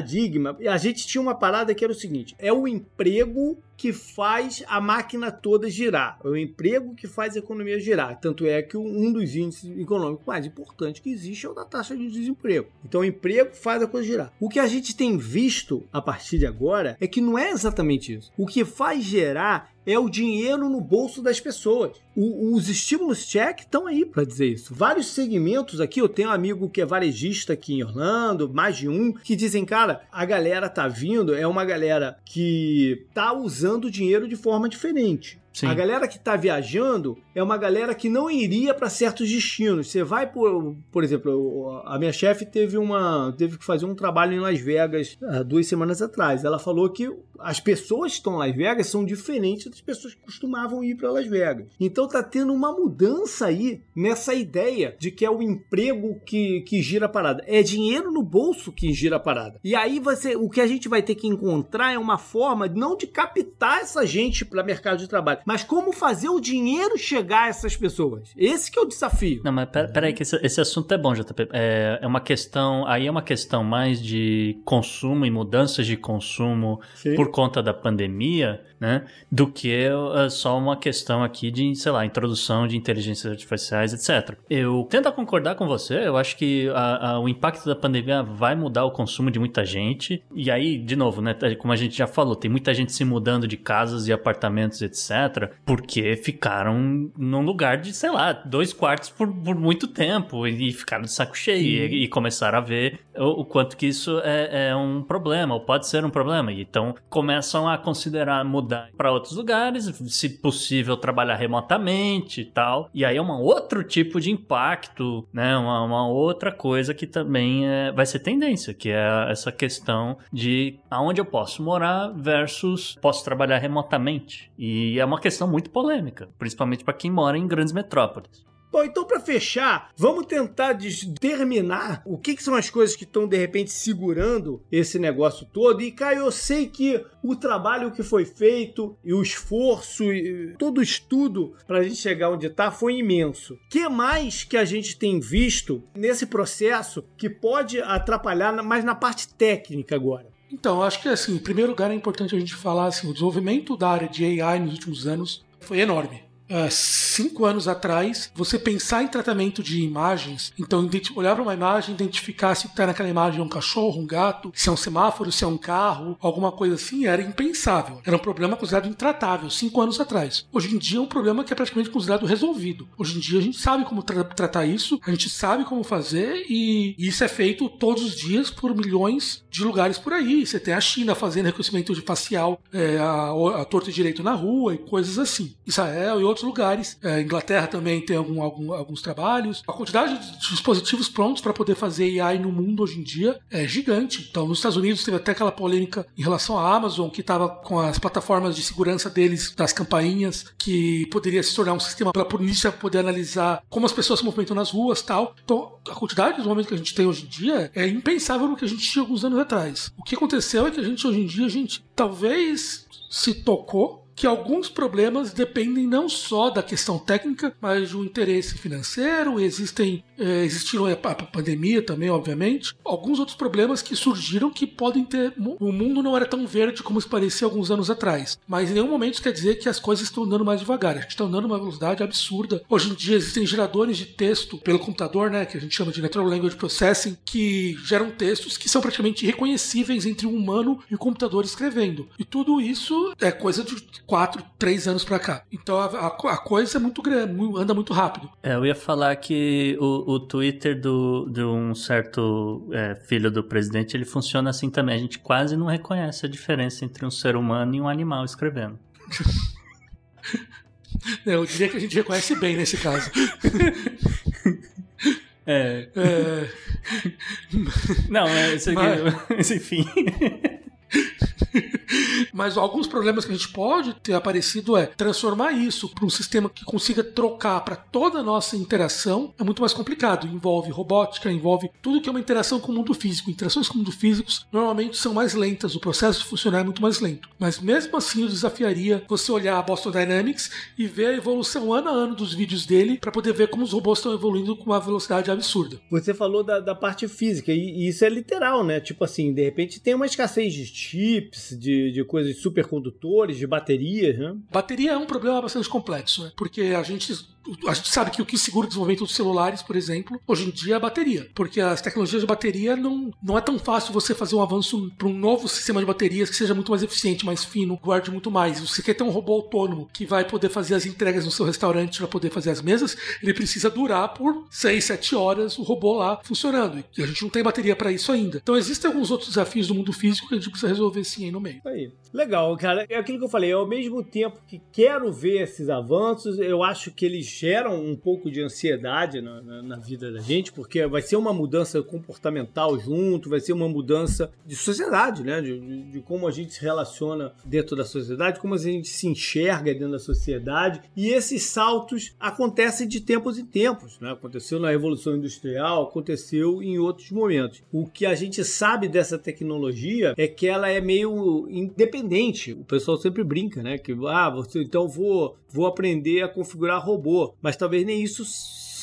A gente tinha uma parada que era o seguinte: é o emprego que faz a máquina toda girar. É o emprego que faz a economia girar. Tanto é que um dos índices econômicos mais importantes que existe é o da taxa de desemprego. Então o emprego faz a coisa girar. O que a gente tem visto a partir de agora é que não é exatamente isso. O que faz gerar é o dinheiro no bolso das pessoas. O- os estímulos check estão aí para dizer isso. Vários segmentos aqui, eu tenho um amigo que é varejista aqui em Orlando, mais de um, que dizem, cara, a galera tá vindo, é uma galera que tá usando o dinheiro de forma diferente. Sim. A galera que tá viajando é uma galera que não iria para certos destinos. Você vai por, por exemplo, a minha chefe teve uma teve que fazer um trabalho em Las Vegas há duas semanas atrás. Ela falou que as pessoas que estão em Las Vegas são diferentes das pessoas que costumavam ir para Las Vegas. Então tá tendo uma mudança aí nessa ideia de que é o emprego que, que gira a parada. É dinheiro no bolso que gira a parada. E aí você, o que a gente vai ter que encontrar é uma forma não de captar essa gente para mercado de trabalho, mas como fazer o dinheiro chegar a essas pessoas. Esse que é o desafio. Não, mas pera, pera que esse, esse assunto é bom, JP. É, é uma questão, aí é uma questão mais de consumo e mudanças de consumo Sim. por conta da pandemia, né? Do que uh, só uma questão aqui de, sei lá, introdução de inteligências artificiais, etc. Eu tento concordar com você, eu acho que a, a, o impacto da pandemia vai mudar o consumo de muita gente. E aí, de novo, né? Como a gente já falou, tem muita gente se mudando de casas e apartamentos, etc., porque ficaram num lugar de, sei lá, dois quartos por, por muito tempo e, ficaram de saco cheio e, e, começaram a ver o, o quanto que isso é, é um problema, ou pode ser um problema. E então começam a considerar mudar para outros lugares, se possível trabalhar remotamente e tal. E aí é um outro tipo de impacto, né? Uma, uma outra coisa que também é, vai ser tendência, que é essa questão de aonde eu posso morar versus posso trabalhar remotamente. E é uma questão muito polêmica, principalmente para quem mora em grandes metrópoles. Bom, então para fechar, vamos tentar determinar o que, que, são as coisas que estão de repente segurando esse negócio todo. E Caio, eu sei que o trabalho que foi feito e o esforço e todo o estudo para a gente chegar onde está foi imenso. O que mais que a gente tem visto nesse processo que pode atrapalhar, mais na parte técnica agora? Então, acho que assim, em primeiro lugar é importante a gente falar assim, o desenvolvimento da área de AI nos últimos anos foi enorme uh, cinco anos atrás, você pensar em tratamento de imagens, então olhar para uma imagem, identificar se está naquela imagem é um cachorro, um gato, se é um semáforo, se é um carro, alguma coisa assim, era impensável. Era um problema considerado intratável cinco anos atrás. Hoje em dia é um problema que é praticamente considerado resolvido. Hoje em dia a gente sabe como tra tratar isso, a gente sabe como fazer e isso é feito todos os dias por milhões de lugares por aí. Você tem a China fazendo reconhecimento de facial, é, a, a torto direito na rua e coisas assim. Israel e outros outros lugares. É, Inglaterra também tem algum, algum, alguns trabalhos. A quantidade de dispositivos prontos para poder fazer AI no mundo hoje em dia é gigante. Então, nos Estados Unidos teve até aquela polêmica em relação à Amazon, que estava com as plataformas de segurança deles, das campainhas, que poderia se tornar um sistema para a polícia poder analisar como as pessoas se movimentam nas ruas tal. Então, a quantidade de homens que a gente tem hoje em dia é impensável no que a gente tinha alguns anos atrás. O que aconteceu é que a gente hoje em dia, a gente talvez se tocou que alguns problemas dependem não só da questão técnica, mas do interesse financeiro. Existem, é, existiram a, pandemia também, obviamente. Alguns outros problemas que surgiram que podem ter. O mundo não era tão verde como se parecia alguns anos atrás. Mas em nenhum momento isso quer dizer que as coisas estão andando mais devagar. A gente está andando uma velocidade absurda. Hoje em dia existem geradores de texto pelo computador, né, que a gente chama de Natural Language Processing, que geram textos que são praticamente irreconhecíveis entre um humano e o computador escrevendo. E tudo isso é coisa de quatro, três anos para cá. Então a, a, coisa é muito grande, anda muito rápido. É, eu ia falar que o, o Twitter do, de um certo é, filho do presidente ele funciona assim também. A gente quase não reconhece a diferença entre um ser humano e um animal escrevendo. eu diria que a gente reconhece bem nesse caso. É. é... Não, é, isso aqui, Mas... enfim. Mas alguns problemas que a gente pode ter aparecido é transformar isso para um sistema que consiga trocar para toda a nossa interação é muito mais complicado. Envolve robótica, envolve tudo que é uma interação com o mundo físico. Interações com o mundo físico normalmente são mais lentas, o processo de funcionar é muito mais lento. Mas mesmo assim, eu desafiaria você olhar a Boston Dynamics e ver a evolução ano a ano dos vídeos dele para poder ver como os robôs estão evoluindo com uma velocidade absurda. Você falou da, da parte física e, e isso é literal, né? Tipo assim, de repente tem uma escassez de chips, de, de coisas de supercondutores, de baterias, né? Bateria é um problema bastante complexo, né? Porque a gente a gente sabe que o que segura o desenvolvimento dos celulares, por exemplo, hoje em dia é a bateria. Porque as tecnologias de bateria não, não é tão fácil você fazer um avanço para um novo sistema de baterias que seja muito mais eficiente, mais fino, guarde muito mais. Você quer ter um robô autônomo que vai poder fazer as entregas no seu restaurante para poder fazer as mesas, ele precisa durar por 6, 7 horas o robô lá funcionando. E a gente não tem bateria para isso ainda. Então existem alguns outros desafios do mundo físico que a gente precisa resolver sim aí no meio. Aí. Legal, cara. É aquilo que eu falei. Ao mesmo tempo que quero ver esses avanços, eu acho que eles geram um pouco de ansiedade na, na, na, vida da gente, porque vai ser uma mudança comportamental junto, vai ser uma mudança de sociedade, né? De, de, de, como a gente se relaciona dentro da sociedade, como a gente se enxerga dentro da sociedade. E esses saltos acontecem de tempos em tempos, né? Aconteceu na Revolução Industrial, aconteceu em outros momentos. O que a gente sabe dessa tecnologia é que ela é meio independente. O pessoal sempre brinca, né? Que, ah, você, então vou, vou aprender a configurar robô. Mas talvez nem isso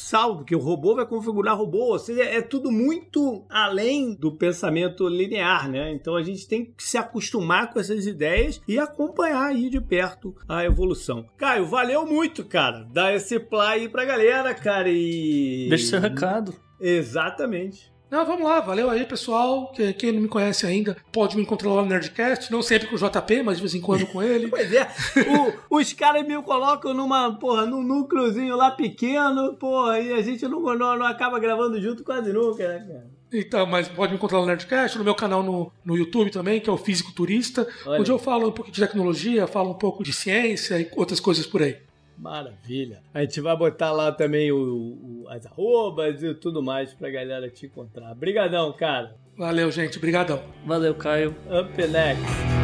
salve, porque o robô vai configurar robô, ou seja, é tudo muito além do pensamento linear, né? Então a gente tem que se acostumar com essas ideias e acompanhar aí de perto a evolução. Caio, valeu muito, cara. Dá esse play aí pra galera, cara, e... Deixa seu recado. Exatamente. Não, vamos lá, valeu aí, pessoal. Quem não me conhece ainda pode me encontrar lá no Nerdcast, não sempre com o JP, mas de vez em quando com ele. pois é, o, os caras me colocam numa, porra, num núcleozinho lá pequeno, porra, e a gente não, não, não acaba gravando junto quase nunca, né, cara? Então, mas pode me encontrar no Nerdcast, no meu canal no, no YouTube também, que é o Físico Turista, Olha. onde eu falo um pouco de tecnologia, falo um pouco de ciência e outras coisas por aí. Maravilha. A gente vai botar lá também o, o, as arrobas e tudo mais pra galera te encontrar. Obrigadão, cara. Valeu, gente. Obrigadão. Valeu, Caio. Up next.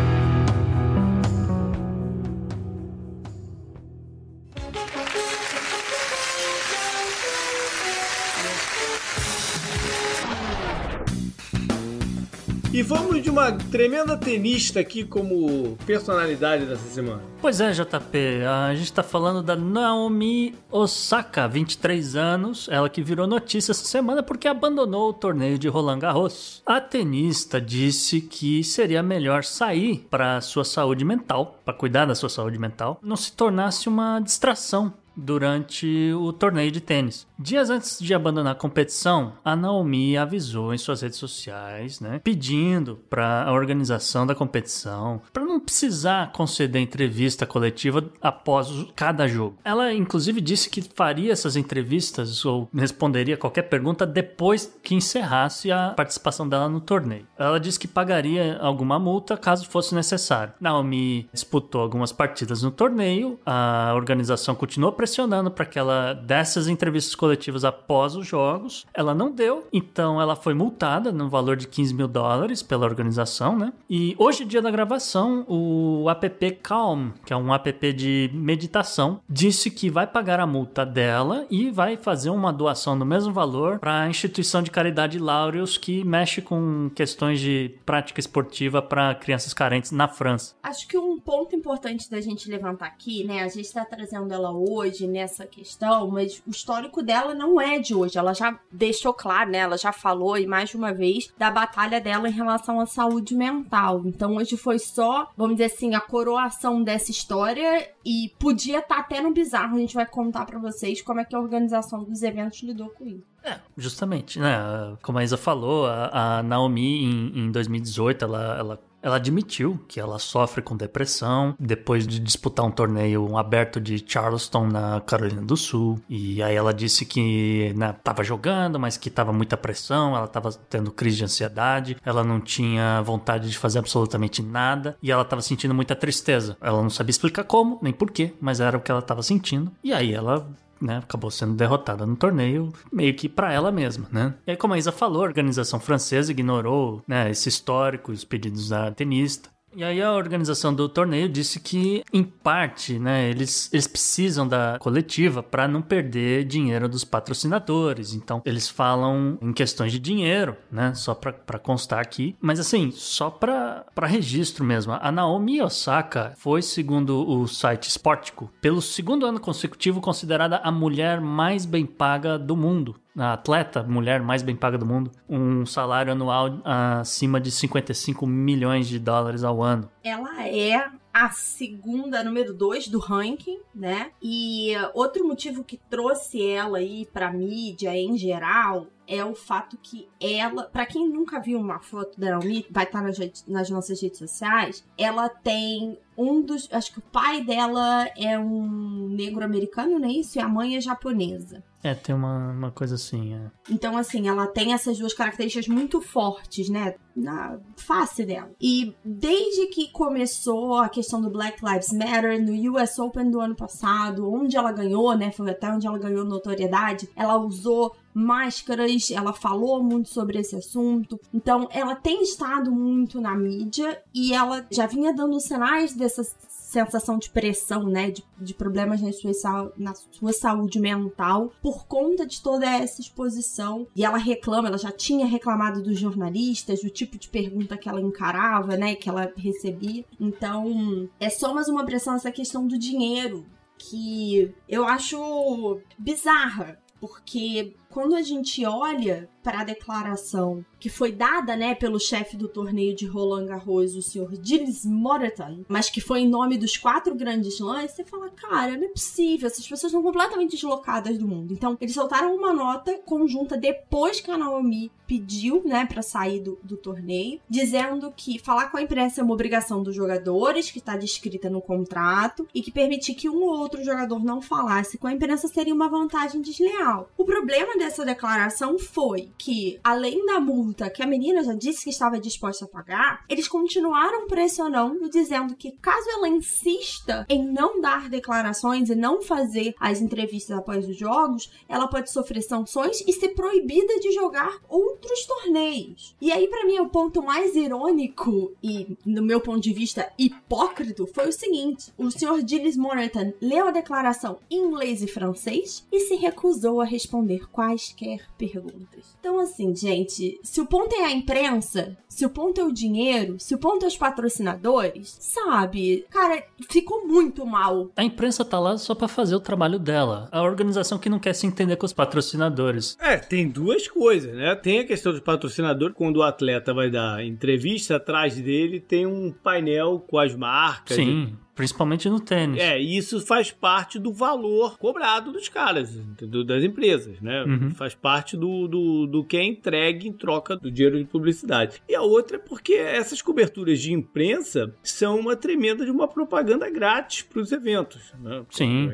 E vamos de uma tremenda tenista aqui como personalidade dessa semana. Pois é, JP, a gente tá falando da Naomi Osaka, 23 anos, ela que virou notícia essa semana porque abandonou o torneio de Roland Garros. A tenista disse que seria melhor sair para sua saúde mental, para cuidar da sua saúde mental, não se tornasse uma distração durante o torneio de tênis. Dias antes de abandonar a competição, a Naomi avisou em suas redes sociais, né, pedindo para a organização da competição para não precisar conceder entrevista coletiva após cada jogo. Ela inclusive disse que faria essas entrevistas ou responderia qualquer pergunta depois que encerrasse a participação dela no torneio. Ela disse que pagaria alguma multa caso fosse necessário. Naomi disputou algumas partidas no torneio, a organização continuou pressionando para que ela desse as entrevistas coletivas após os jogos. Ela não deu, então ela foi multada no valor de 15 mil dólares pela organização, né? E hoje, dia da gravação, o app Calm, que é um app de meditação, disse que vai pagar a multa dela e vai fazer uma doação do mesmo valor para a instituição de caridade Laureus que mexe com questões de prática esportiva para crianças carentes na França. Acho que um ponto importante da gente levantar aqui, né? A gente está trazendo ela hoje hoje nessa questão, mas o histórico dela não é de hoje. Ela já deixou claro, né? Ela já falou e mais de uma vez da batalha dela em relação à saúde mental. Então hoje foi só, vamos dizer assim, a coroação dessa história e podia estar tá até no bizarro. A gente vai contar para vocês como é que a organização dos eventos lidou com isso. É, justamente, né? Como a Isa falou, a, a Naomi em, em 2018 ela, ela ela admitiu que ela sofre com depressão depois de disputar um torneio aberto de Charleston na Carolina do Sul. E aí ela disse que né, tava jogando, mas que tava muita pressão, ela tava tendo crise de ansiedade, ela não tinha vontade de fazer absolutamente nada e ela tava sentindo muita tristeza. Ela não sabia explicar como, nem porquê, mas era o que ela tava sentindo. E aí ela né, acabou sendo derrotada no torneio, meio que para ela mesma, né? E aí, como a Isa falou, a organização francesa ignorou, né, esse histórico, os pedidos da tenista. E aí a organização do torneio disse que, em parte, né, eles, eles precisam da coletiva para não perder dinheiro dos patrocinadores. Então, eles falam em questões de dinheiro, né, só para constar aqui. Mas assim, só para registro mesmo. A Naomi Osaka foi, segundo o site Sportico, pelo segundo ano consecutivo considerada a mulher mais bem paga do mundo a atleta mulher mais bem paga do mundo, um salário anual acima de 55 milhões de dólares ao ano. Ela é a segunda, número dois do ranking, né? E outro motivo que trouxe ela aí pra mídia em geral é o fato que ela, para quem nunca viu uma foto da Naomi, vai estar nas, nas nossas redes sociais, ela tem um dos. Acho que o pai dela é um negro americano, não é isso? E a mãe é japonesa. É, tem uma, uma coisa assim, é. Então, assim, ela tem essas duas características muito fortes, né? Na face dela. E desde que começou a questão do Black Lives Matter no US Open do ano passado, onde ela ganhou, né? Foi até onde ela ganhou notoriedade, ela usou máscaras, ela falou muito sobre esse assunto. Então, ela tem estado muito na mídia e ela já vinha dando sinais dessa sensação de pressão, né, de, de problemas na sua, na sua saúde mental por conta de toda essa exposição. E ela reclama, ela já tinha reclamado dos jornalistas, do tipo de pergunta que ela encarava, né, que ela recebia. Então, é só mais uma pressão essa questão do dinheiro que eu acho bizarra, porque quando a gente olha para a declaração que foi dada, né, pelo chefe do torneio de Roland Garros, o senhor Gilles Moreton, mas que foi em nome dos quatro grandes lãs, você fala, cara, não é possível, essas pessoas estão completamente deslocadas do mundo. Então, eles soltaram uma nota conjunta depois que a Naomi pediu, né, para sair do, do torneio, dizendo que falar com a imprensa é uma obrigação dos jogadores, que está descrita no contrato, e que permitir que um ou outro jogador não falasse com a imprensa seria uma vantagem desleal. O problema dessa declaração foi que, além da multa que a menina já disse que estava disposta a pagar, eles continuaram pressionando, dizendo que caso ela insista em não dar declarações e não fazer as entrevistas após os jogos, ela pode sofrer sanções e ser proibida de jogar outros torneios. E aí, para mim, o ponto mais irônico e, no meu ponto de vista, hipócrito foi o seguinte: o senhor Gilles Moreton leu a declaração em inglês e francês e se recusou a responder quais quaisquer perguntas. Então, assim, gente, se o ponto é a imprensa, se o ponto é o dinheiro, se o ponto é os patrocinadores, sabe? Cara, ficou muito mal. A imprensa tá lá só para fazer o trabalho dela. A organização que não quer se entender com os patrocinadores. É, tem duas coisas, né? Tem a questão dos patrocinadores, quando o atleta vai dar entrevista, atrás dele tem um painel com as marcas. Sim. Principalmente no tênis. É, isso faz parte do valor cobrado dos caras, do, das empresas, né? Uhum. Faz parte do, do, do que é entregue em troca do dinheiro de publicidade. E a outra é porque essas coberturas de imprensa são uma tremenda de uma propaganda grátis para os eventos. Né? Sim.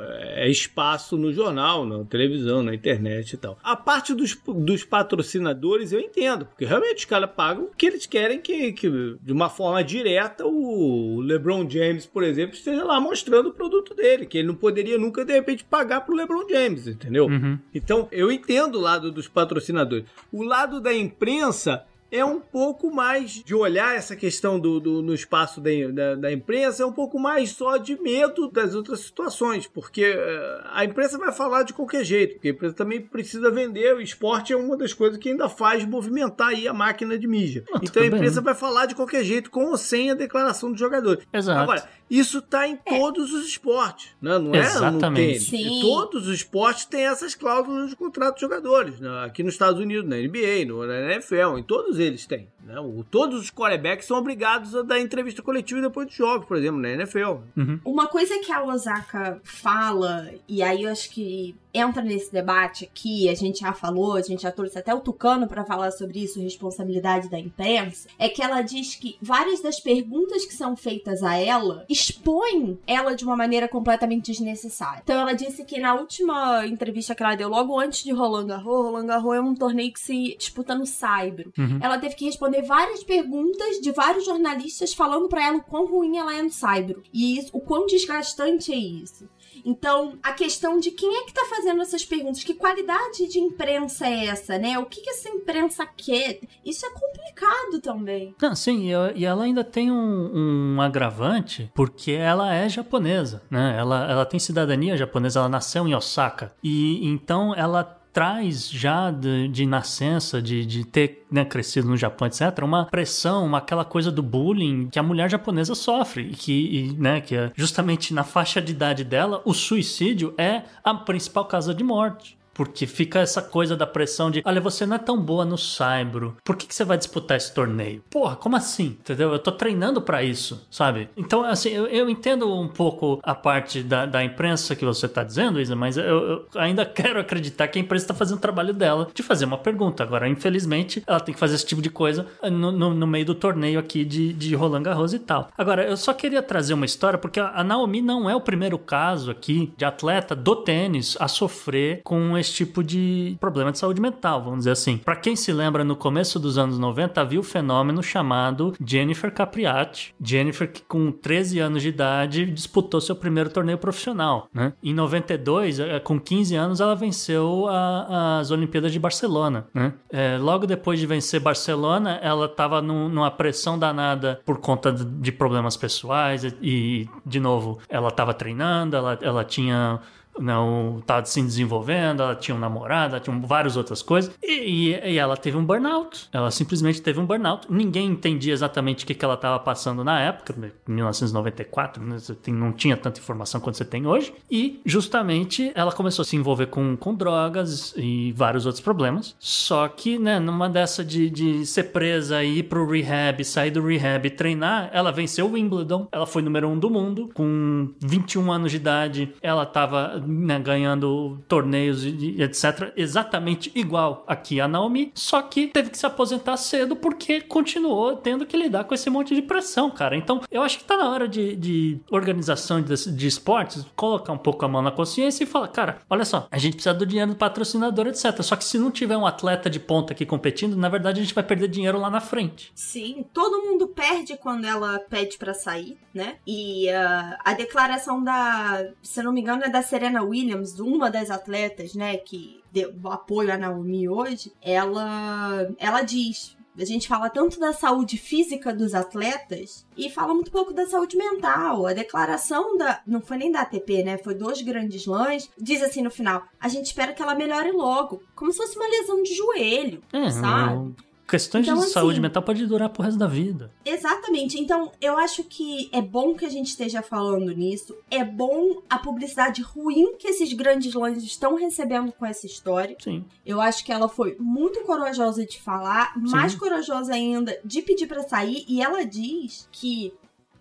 É, é, espaço no jornal, na televisão, na internet e tal. A parte dos, dos patrocinadores eu entendo, porque realmente os caras pagam o que eles querem que, que de uma forma direta, o LeBron James James, por exemplo, esteja lá mostrando o produto dele, que ele não poderia nunca, de repente, pagar pro LeBron James, entendeu? Uhum. Então, eu entendo o lado dos patrocinadores. O lado da imprensa é um pouco mais de olhar essa questão do, do no espaço da, da, da, imprensa, é um pouco mais só de medo das outras situações, porque uh, a imprensa vai falar de qualquer jeito, porque a imprensa também precisa vender, o esporte é uma das coisas que ainda faz movimentar aí a máquina de mídia. Ah, então a imprensa bem. vai falar de qualquer jeito, com ou sem a declaração do jogador. Exato. Agora, isso está em é. todos os esportes, né? não é Exatamente. no tênis. Todos os esportes têm essas cláusulas de contrato de jogadores, né? aqui nos Estados Unidos, na NBA, no, na NFL, em todos eles têm. Né? O, todos os quarterbacks são obrigados a dar entrevista coletiva depois dos jogos, por exemplo, na NFL. Uhum. Uma coisa que a Osaka fala, e aí eu acho que entra nesse debate aqui, a gente já falou, a gente já trouxe até o Tucano para falar sobre isso, responsabilidade da imprensa, é que ela diz que várias das perguntas que são feitas a ela expõem ela de uma maneira completamente desnecessária. Então ela disse que na última entrevista que ela deu, logo antes de Roland Garros, Roland Garros é um torneio que se disputa no Saibro. Uhum. Ela teve que responder várias perguntas de vários jornalistas falando para ela o quão ruim ela é no Saibro. E isso, o quão desgastante é isso. Então, a questão de quem é que tá fazendo essas perguntas, que qualidade de imprensa é essa, né? O que, que essa imprensa quer? Isso é complicado também. Não, sim, e ela ainda tem um, um agravante, porque ela é japonesa, né? Ela, ela tem cidadania japonesa, ela nasceu em Osaka. E então ela traz já de, de nascença, de, de ter né, crescido no Japão, etc., uma pressão, uma, aquela coisa do bullying que a mulher japonesa sofre. E que, e, né, que é justamente na faixa de idade dela, o suicídio é a principal causa de morte Porque fica essa coisa da pressão de, olha, você não é tão boa no Saibro, por que, que você vai disputar esse torneio? Porra, como assim? Entendeu? Eu tô treinando para isso, sabe? Então, assim, eu, eu, entendo um pouco a parte da, da imprensa que você tá dizendo, Isa, mas eu, eu ainda quero acreditar que a imprensa tá fazendo o trabalho dela de fazer uma pergunta. Agora, infelizmente, ela tem que fazer esse tipo de coisa no, no, no meio do torneio aqui de, de Roland Garros e tal. Agora, eu só queria trazer uma história, porque a Naomi não é o primeiro caso aqui de atleta do tênis a sofrer com esse tipo de problema de saúde mental, vamos dizer assim. Para quem se lembra, no começo dos anos 90 havia o fenômeno chamado Jennifer Capriati. Jennifer, que com 13 anos de idade, disputou seu primeiro torneio profissional. Né? Em 92, eh, com 15 anos, ela venceu a, as Olimpíadas de Barcelona. Né? É, logo depois de vencer Barcelona, ela estava numa pressão danada por conta de problemas pessoais e, e de novo, ela estava treinando, ela, ela tinha não estava se desenvolvendo, ela tinha um namorado, ela tinha várias outras coisas. E, e, e, ela teve um burnout. Ela simplesmente teve um burnout. Ninguém entendia exatamente o que, que ela estava passando na época, em 1994, né? tem, não tinha tanta informação quanto você tem hoje. E justamente ela começou a se envolver com, com drogas e vários outros problemas. Só que, né, numa dessa de, de ser presa e ir pro rehab, sair do rehab e treinar, ela venceu o Wimbledon. Ela foi número um do mundo. Com 21 anos de idade, ela estava né, ganhando torneios e etc. Exatamente igual aqui a Naomi, só que teve que se aposentar cedo porque continuou tendo que lidar com esse monte de pressão, cara. Então, eu acho que tá na hora de, de organização de, de esportes colocar um pouco a mão na consciência e falar, cara, olha só, a gente precisa do dinheiro do patrocinador, etc. Só que se não tiver um atleta de ponta aqui competindo, na verdade a gente vai perder dinheiro lá na frente. Sim, todo mundo perde quando ela pede para sair, né? E uh, a declaração da, se não me engano, é da Serena Serena Williams, uma das atletas, né, que deu apoio à Naomi hoje, ela, ela diz a gente fala tanto da saúde física dos atletas e fala muito pouco da saúde mental. A declaração da. Não foi nem da ATP, né? Foi dos grandes lãs. Diz assim no final: a gente espera que ela melhore logo. Como se fosse uma lesão de joelho, é, sabe? Questões então, de assim, saúde mental pode durar pro resto da vida. Exatamente. Então, eu acho que é bom que a gente esteja falando nisso. É bom a publicidade ruim que esses grandes lãs estão recebendo com essa história. Sim. Eu acho que ela foi muito corajosa de falar, Sim. mais corajosa ainda de pedir para sair. E ela diz que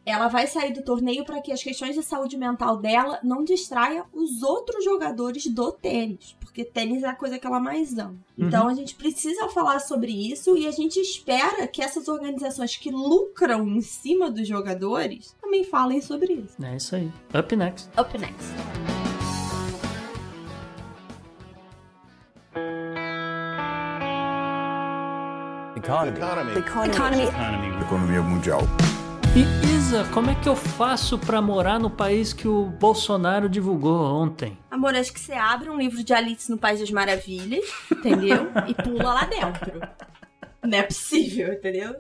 ela vai sair do torneio para que as questões de saúde mental dela não distraia os outros jogadores do tênis, porque tênis é a coisa que ela mais ama. Uhum. Então a gente precisa falar sobre isso e a gente espera que essas organizações que lucram em cima dos jogadores também falem sobre isso. É isso aí. Up next. Up next. Economy. Economy. Economy. Economy. Economia mundial. E Como é que eu faço para morar no país que o Bolsonaro divulgou ontem? Amor, acho que você abre um livro de Alice no País das Maravilhas, entendeu? e pula lá dentro. Não é possível, entendeu?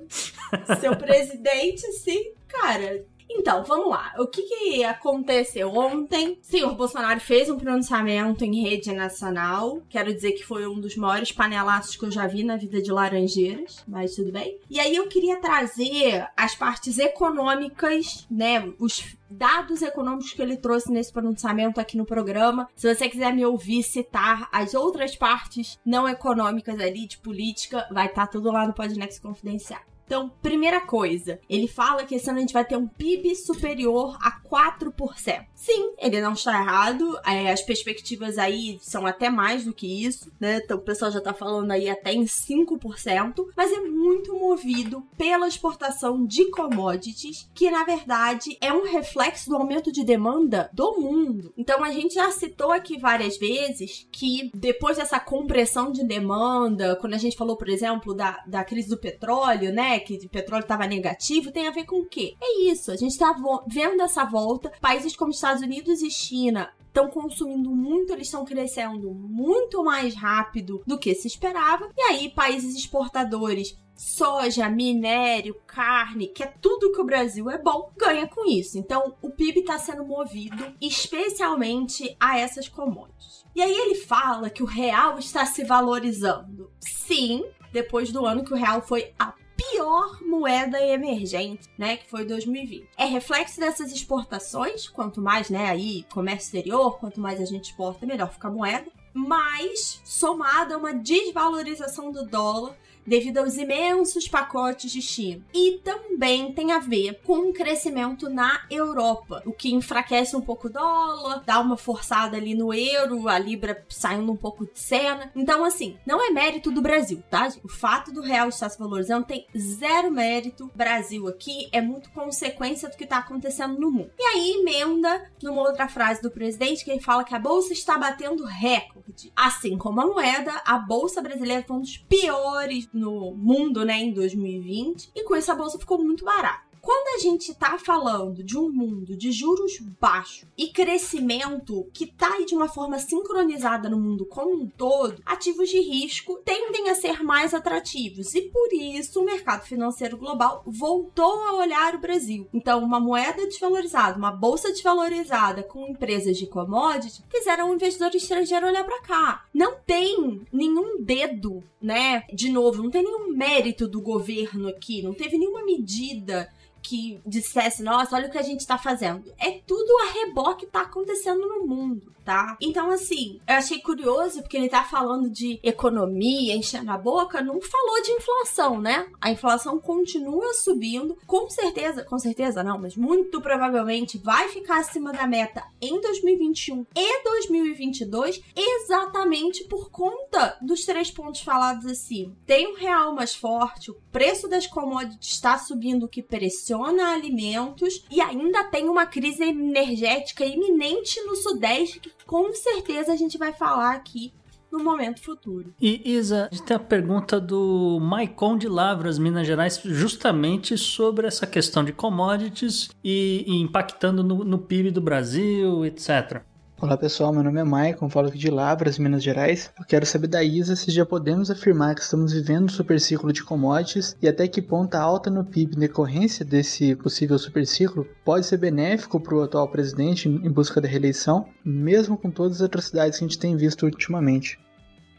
Seu presidente, sim, cara, então, vamos lá. O que, que aconteceu ontem? Senhor Bolsonaro fez um pronunciamento em rede nacional. Quero dizer que foi um dos maiores panelaços que eu já vi na vida de Laranjeiras, mas tudo bem. E aí eu queria trazer as partes econômicas, né? Os dados econômicos que ele trouxe nesse pronunciamento aqui no programa. Se você quiser me ouvir citar as outras partes não econômicas ali de política, vai estar tá tudo lá no Podnext Confidencial. Então, primeira coisa, ele fala que esse ano a gente vai ter um PIB superior a 4%. Sim, ele não está errado. É, as perspectivas aí são até mais do que isso, né? Então o pessoal já tá falando aí até em 5%, mas é muito movido pela exportação de commodities, que na verdade é um reflexo do aumento de demanda do mundo. Então a gente já citou aqui várias vezes que depois dessa compressão de demanda, quando a gente falou, por exemplo, da, da crise do petróleo, né? Que o petróleo estava negativo, tem a ver com o quê? É isso, a gente está vendo essa volta. Países como Estados Unidos e China estão consumindo muito, eles estão crescendo muito mais rápido do que se esperava. E aí, países exportadores soja, minério, carne, que é tudo que o Brasil é bom, ganha com isso. Então, o PIB está sendo movido especialmente a essas commodities. E aí ele fala que o real está se valorizando. Sim, depois do ano que o real foi a pior moeda emergente, né, que foi 2020. É reflexo dessas exportações, quanto mais, né, aí comércio exterior, quanto mais a gente exporta, melhor fica a moeda. mas somada a uma desvalorização do dólar devido aos imensos pacotes de China. E também tem a ver com o um crescimento na Europa, o que enfraquece um pouco o dólar, dá uma forçada ali no euro, a libra saindo um pouco de cena. Então, assim, não é mérito do Brasil, tá? O fato do real estar se valorizando tem zero mérito. Brasil aqui é muito consequência do que está acontecendo no mundo. E aí emenda numa outra frase do presidente que ele fala que a bolsa está batendo recorde. Assim como a moeda, a bolsa brasileira foi um dos piores no mundo, né, em 2020, e com isso a bolsa ficou muito barata. Quando a gente tá falando de um mundo de juros baixos e crescimento que tá aí de uma forma sincronizada no mundo como um todo, ativos de risco tendem a ser mais atrativos e por isso o mercado financeiro global voltou a olhar o Brasil. Então, uma moeda desvalorizada, uma bolsa desvalorizada com empresas de commodities fizeram o investidor estrangeiro olhar para cá. Não tem nenhum dedo, né? De novo, não tem nenhum mérito do governo aqui, não teve nenhuma medida que dissesse, nossa, olha o que a gente tá fazendo. É tudo a reboque que tá acontecendo no mundo tá? Então, assim, eu achei curioso porque ele tá falando de economia, enchendo a boca, não falou de inflação, né? A inflação continua subindo, com certeza, com certeza não, mas muito provavelmente vai ficar acima da meta em 2021 e 2022, exatamente por conta dos três pontos falados assim. Tem um real mais forte, o preço das commodities está subindo, o que pressiona alimentos, e ainda tem uma crise energética iminente no Sudeste que com certeza a gente vai falar aqui no momento futuro. E Isa, a gente tem a pergunta do Maicon de Lavras, Minas Gerais, justamente sobre essa questão de commodities e, e impactando no, no PIB do Brasil, etc. Olá pessoal, meu nome é Maicon, falo aqui de Lavras, Minas Gerais. Eu quero saber da Isa se já podemos afirmar que estamos vivendo um superciclo de commodities e até que ponto a alta no PIB em decorrência desse possível superciclo pode ser benéfico para o atual presidente em busca da reeleição, mesmo com todas as atrocidades que a gente tem visto ultimamente.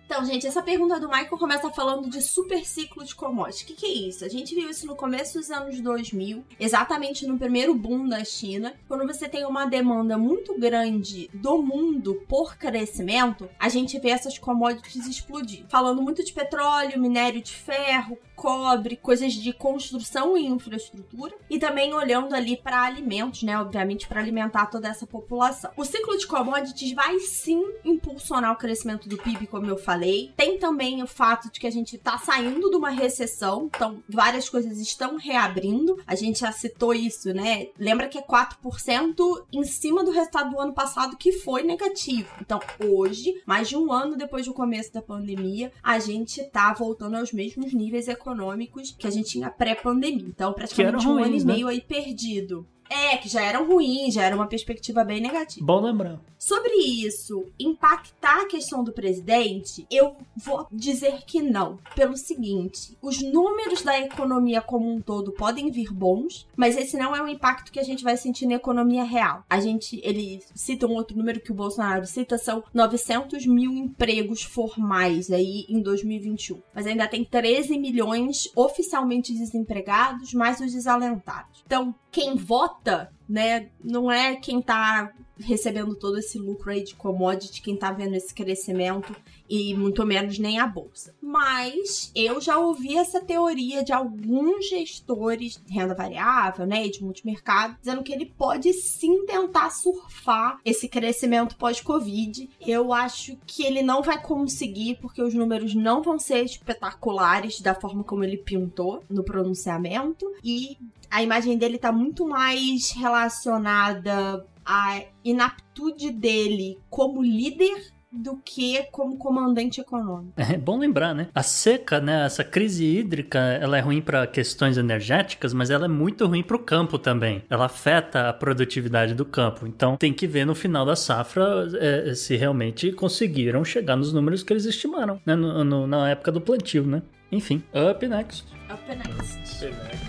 Então, gente, essa pergunta do Michael começa falando de super ciclo de commodities. O que, que, é isso? A gente viu isso no começo dos anos 2000, exatamente no primeiro boom da China. Quando você tem uma demanda muito grande do mundo por crescimento, a gente vê essas commodities explodir. Falando muito de petróleo, minério de ferro, cobre, coisas de construção e infraestrutura, e também olhando ali para alimentos, né? Obviamente, para alimentar toda essa população. O ciclo de commodities vai sim impulsionar o crescimento do PIB, como eu falei. Tem também o fato de que a gente está saindo de uma recessão, então várias coisas estão reabrindo. A gente já citou isso, né? Lembra que é 4% em cima do resultado do ano passado que foi negativo. Então, hoje, mais de um ano depois do começo da pandemia, a gente tá voltando aos mesmos níveis econômicos que a gente tinha pré-pandemia. Então, praticamente um ruins, ano e né? meio aí perdido. É, que já eram ruins, já era uma perspectiva bem negativa. Bom lembrar. Sobre isso impactar a questão do presidente, eu vou dizer que não. Pelo seguinte, os números da economia como um todo podem vir bons, mas esse não é um impacto que a gente vai sentir na economia real. A gente, ele cita um outro número que o Bolsonaro cita, são 900 mil empregos formais aí em 2021. Mas ainda tem 13 milhões oficialmente desempregados, mais os desalentados. Então, quem vota, né, não é quem tá recebendo todo esse lucro aí de commodity, quem tá vendo esse crescimento e muito menos nem a bolsa. Mas eu já ouvi essa teoria de alguns gestores de renda variável, né, e de multimercado, dizendo que ele pode sim tentar surfar esse crescimento pós-Covid. Eu acho que ele não vai conseguir porque os números não vão ser espetaculares da forma como ele pintou no pronunciamento e a imagem dele tá muito mais relacionada à inaptitude dele como líder do que como comandante econômico. É bom lembrar, né? A seca, né? Essa crise hídrica, ela é ruim para questões energéticas, mas ela é muito ruim para o campo também. Ela afeta a produtividade do campo. Então tem que ver no final da safra é, se realmente conseguiram chegar nos números que eles estimaram, né? No, no, na época do plantio, né? Enfim, up next. Up next. Up next.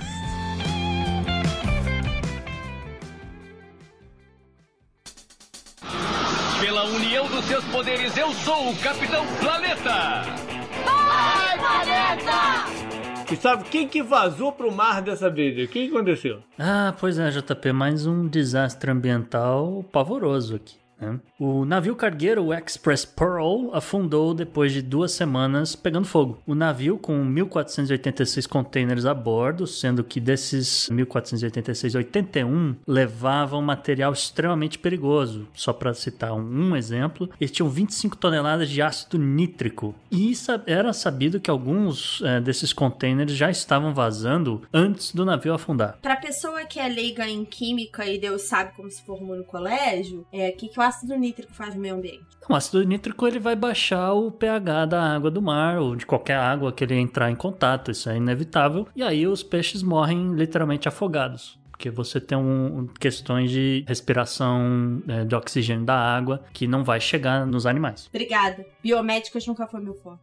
Pela união dos seus poderes, eu sou o Capitão Planeta! Vai, Planeta! E sabe quem que vazou pro mar dessa vez? O que aconteceu? Ah, pois é, JP, mais um desastre ambiental pavoroso aqui. Né? O navio cargueiro o Express Pearl afundou depois de duas semanas pegando fogo. O navio, com 1.486 containers a bordo, sendo que desses 1.486, 81 levavam material extremamente perigoso. Só para citar um, um, exemplo, eles tinham 25 toneladas de ácido nítrico. E era sabido que alguns é, desses containers já estavam vazando antes do navio afundar. Para pessoa que é leiga em química e Deus sabe como se formou no colégio, é, o que, o ácido nítrico faz no meio ambiente? O ácido nítrico ele vai baixar o pH da água do mar ou de qualquer água que ele entrar em contato, isso é inevitável. E aí os peixes morrem literalmente afogados porque você tem um, questões de respiração é, de oxigênio da água que não vai chegar nos animais. Obrigada. Biomédicas nunca foi meu foco.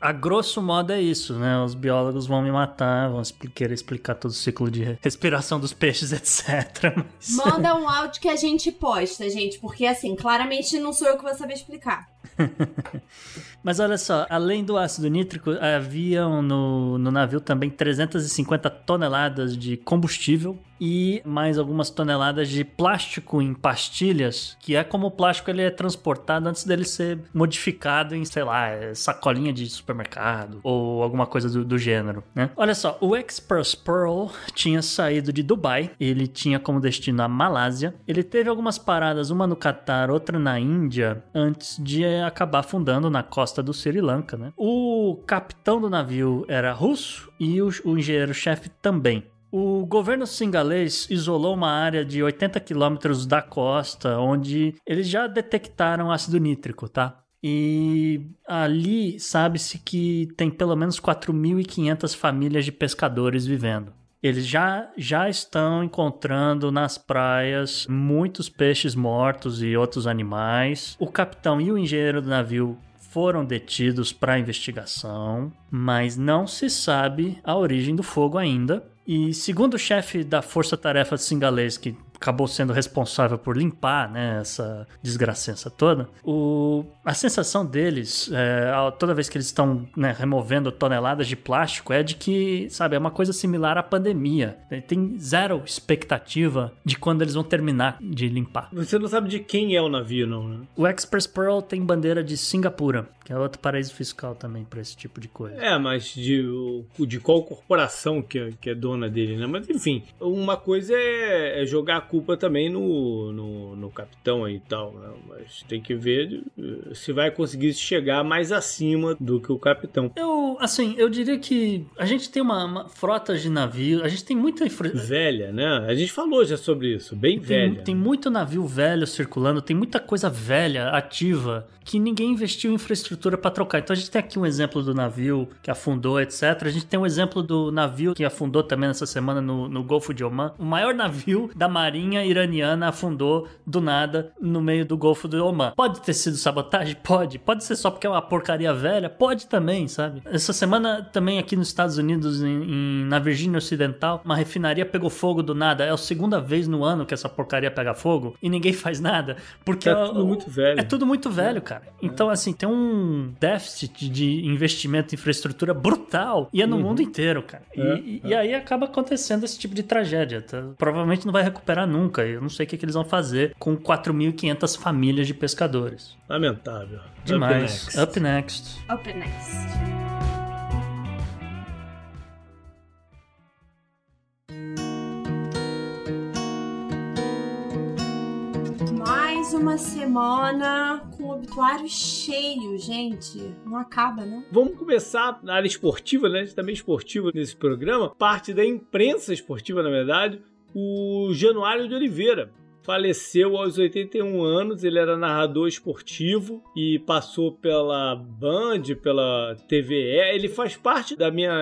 A grosso modo é isso, né? Os biólogos vão me matar, vão querer explicar todo o ciclo de respiração dos peixes, etc. Mas... Manda um áudio que a gente posta, gente, porque assim, claramente não sou eu que vou saber explicar. Mas olha só, além do ácido nítrico, haviam no, no navio também 350 toneladas de combustível e mais algumas toneladas de plástico em pastilhas, que é como o plástico ele é transportado antes dele ser modificado em, sei lá, sacolinha de supermercado ou alguma coisa do, do gênero, né? Olha só, o Express Pearl tinha saído de Dubai, ele tinha como destino a Malásia, ele teve algumas paradas, uma no Catar, outra na Índia, antes de acabar afundando na costa do Sri Lanka, né? O capitão do navio era russo e o, o engenheiro-chefe também. O governo singalês isolou uma área de 80 quilômetros da costa, onde eles já detectaram ácido nítrico, tá? E ali sabe-se que tem pelo menos 4.500 famílias de pescadores vivendo. Eles já, já estão encontrando nas praias muitos peixes mortos e outros animais. O capitão e o engenheiro do navio foram detidos para investigação, mas não se sabe a origem do fogo ainda. E segundo o chefe da Força Tarefa Singalês, que acabou sendo responsável por limpar né, essa desgracença toda, o, a sensação deles, é, toda vez que eles estão né, removendo toneladas de plástico, é de que, sabe, é uma coisa similar à pandemia. Tem zero expectativa de quando eles vão terminar de limpar. Você não sabe de quem é o navio, não, né? O Express Pearl tem bandeira de Singapura, que é outro paraíso fiscal também para esse tipo de coisa. É, mas de, de qual corporação que é, que é dona dele, né? Mas enfim, uma coisa é, é jogar culpa também no, no, no capitão aí e tal, né? Mas tem que ver eh, se vai conseguir chegar mais acima do que o capitão. Eu, assim, eu diria que a gente tem uma, uma frota de navio, a gente tem muita... Infra... Velha, né? A gente falou já sobre isso, bem tem, velha. Tem muito navio velho circulando, tem muita coisa velha, ativa, que ninguém investiu em infraestrutura para trocar. Então a gente tem aqui um exemplo do navio que afundou, etc. A gente tem um exemplo do navio que afundou também nessa semana no, no Golfo de Oman. O maior navio da marinha marinha iraniana afundou do nada no meio do Golfo do Oman. Pode ter sido sabotagem? Pode. Pode ser só porque é uma porcaria velha? Pode também, sabe? Essa semana também aqui nos Estados Unidos, em, em, na Virgínia Ocidental, uma refinaria pegou fogo do nada. É a segunda vez no ano que essa porcaria pega fogo e ninguém faz nada. Porque é, é tudo muito velho. É tudo muito velho, cara. Então, assim, tem um déficit de investimento em infraestrutura brutal e é no uhum. mundo inteiro, cara. E, é, é. e, aí acaba acontecendo esse tipo de tragédia. Tá? Provavelmente não vai recuperar nunca nunca. Eu não sei o que, que eles vão fazer com 4.500 famílias de pescadores. Lamentável. Demais. Up next. Up next. Up next. Mais uma semana com o obituário cheio, gente. Não acaba, né? Vamos começar na área esportiva, né? A gente também é esportivo nesse programa. Parte da imprensa esportiva, na verdade o Januário de Oliveira. Faleceu aos 81 anos, ele era narrador esportivo e passou pela Band, pela TVE. Ele faz parte da minha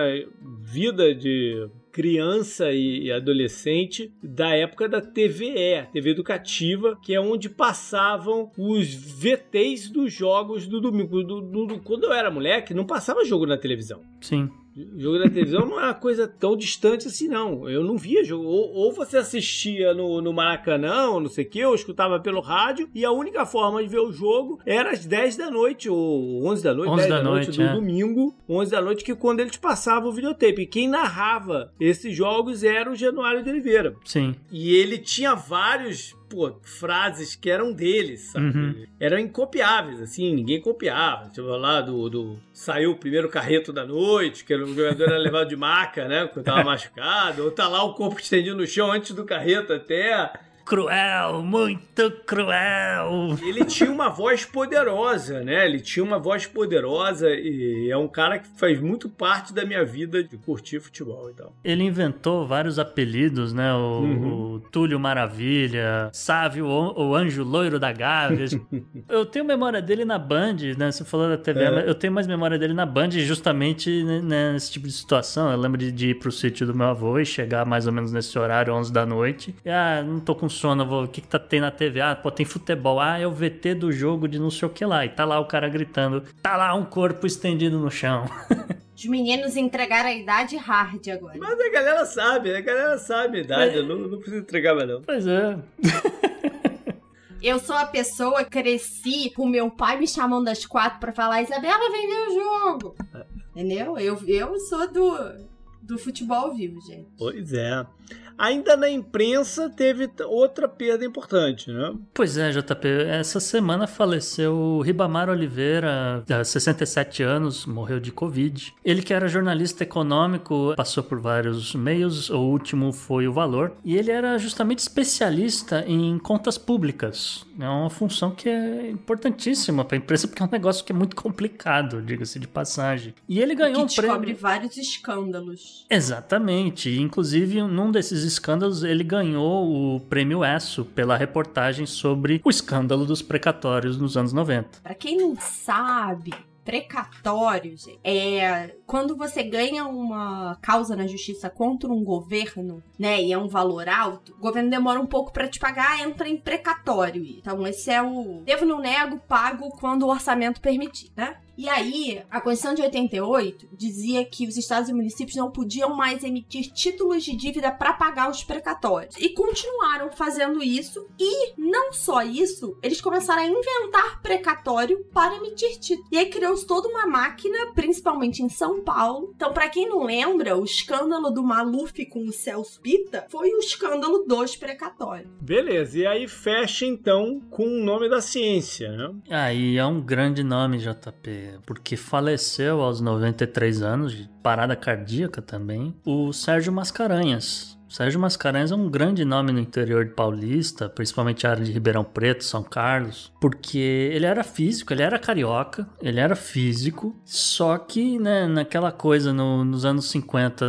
vida de criança e adolescente da época da TVE, TV Educativa, que é onde passavam os VTs dos jogos do domingo. Do, do, do, quando eu era moleque, não passava jogo na televisão. Sim. Jogo da televisão não é uma coisa tão distante assim, não. Eu não via jogo. Ou, ou você assistia no, no Maracanã, ou não sei o que, ou escutava pelo rádio, e a única forma de ver o jogo era às 10 da noite, ou 11 da noite, 11 10 da, da noite, noite é. do domingo, 11 da noite, que quando eles passavam o videotape. E quem narrava esses jogos era o Januário de Oliveira. Sim. E ele tinha vários pô, frases que eram deles, sabe? Uhum. Eram incopiáveis, assim, ninguém copiava. Tipo, lá do, do. Saiu o primeiro carreto da noite, que o jogador era levado de maca, né? Quando tava machucado. Ou tá lá o corpo estendido no chão antes do carreto até cruel, muito cruel. Ele tinha uma voz poderosa, né? Ele tinha uma voz poderosa e é um cara que faz muito parte da minha vida de curtir futebol e tal. Ele inventou vários apelidos, né? O, uhum. o Túlio Maravilha, Sávio, o, o Anjo Loiro da Gávea. eu tenho memória dele na Band, né? Você falou da TV, é. eu tenho mais memória dele na Band justamente nesse tipo de situação. Eu lembro de, de ir pro sítio do meu avô e chegar mais ou menos nesse horário, 11 da noite. E, ah, não tô com funciona? Vou, o que, que tá tem na TV? Ah, pô, tem futebol. Ah, é o VT do jogo de não sei o que lá. E tá lá o cara gritando. Tá lá um corpo estendido no chão. Os meninos entregaram a idade hard agora. Mas a galera sabe, a galera sabe a idade. É. Eu não, não preciso entregar mais, não. Pois é. Eu sou a pessoa que cresci com meu pai me chamando às quatro para falar: Isabela, vendeu o jogo. É. Entendeu? Eu, eu sou do, do futebol vivo, gente. Pois é. Ainda na imprensa teve outra perda importante, né? Pois é, JP. Essa semana faleceu o Ribamar Oliveira, 67 anos, morreu de Covid. Ele que era jornalista econômico, passou por vários meios, o último foi o Valor, e ele era justamente especialista em contas públicas. É uma função que é importantíssima para a imprensa, porque é um negócio que é muito complicado, diga-se de passagem. E ele ganhou que um prêmio. descobre vários escândalos. Exatamente. Inclusive, num desses escândalos, ele ganhou o prêmio ESSO pela reportagem sobre o escândalo dos precatórios nos anos 90. Para quem não sabe, precatório, é quando você ganha uma causa na justiça contra um governo, né, e é um valor alto, o governo demora um pouco para te pagar, entra em precatório. Então, esse é o devo não nego, pago quando o orçamento permitir, né? E aí, a Constituição de 88 dizia que os estados e municípios não podiam mais emitir títulos de dívida para pagar os precatórios. E continuaram fazendo isso. E não só isso, eles começaram a inventar precatório para emitir títulos. E aí criou-se toda uma máquina, principalmente em São Paulo. Então, para quem não lembra, o escândalo do Maluf com o Celso Pita foi o escândalo dos precatórios. Beleza, e aí fecha então com o nome da ciência, né? Aí é um grande nome, JP porque faleceu aos 93 anos de parada cardíaca também, o Sérgio Mascarenhas. Sérgio Mascarenhas é um grande nome no interior de paulista, principalmente a área de Ribeirão Preto, São Carlos, porque ele era físico, ele era carioca, ele era físico, só que né, naquela coisa no, nos anos 50,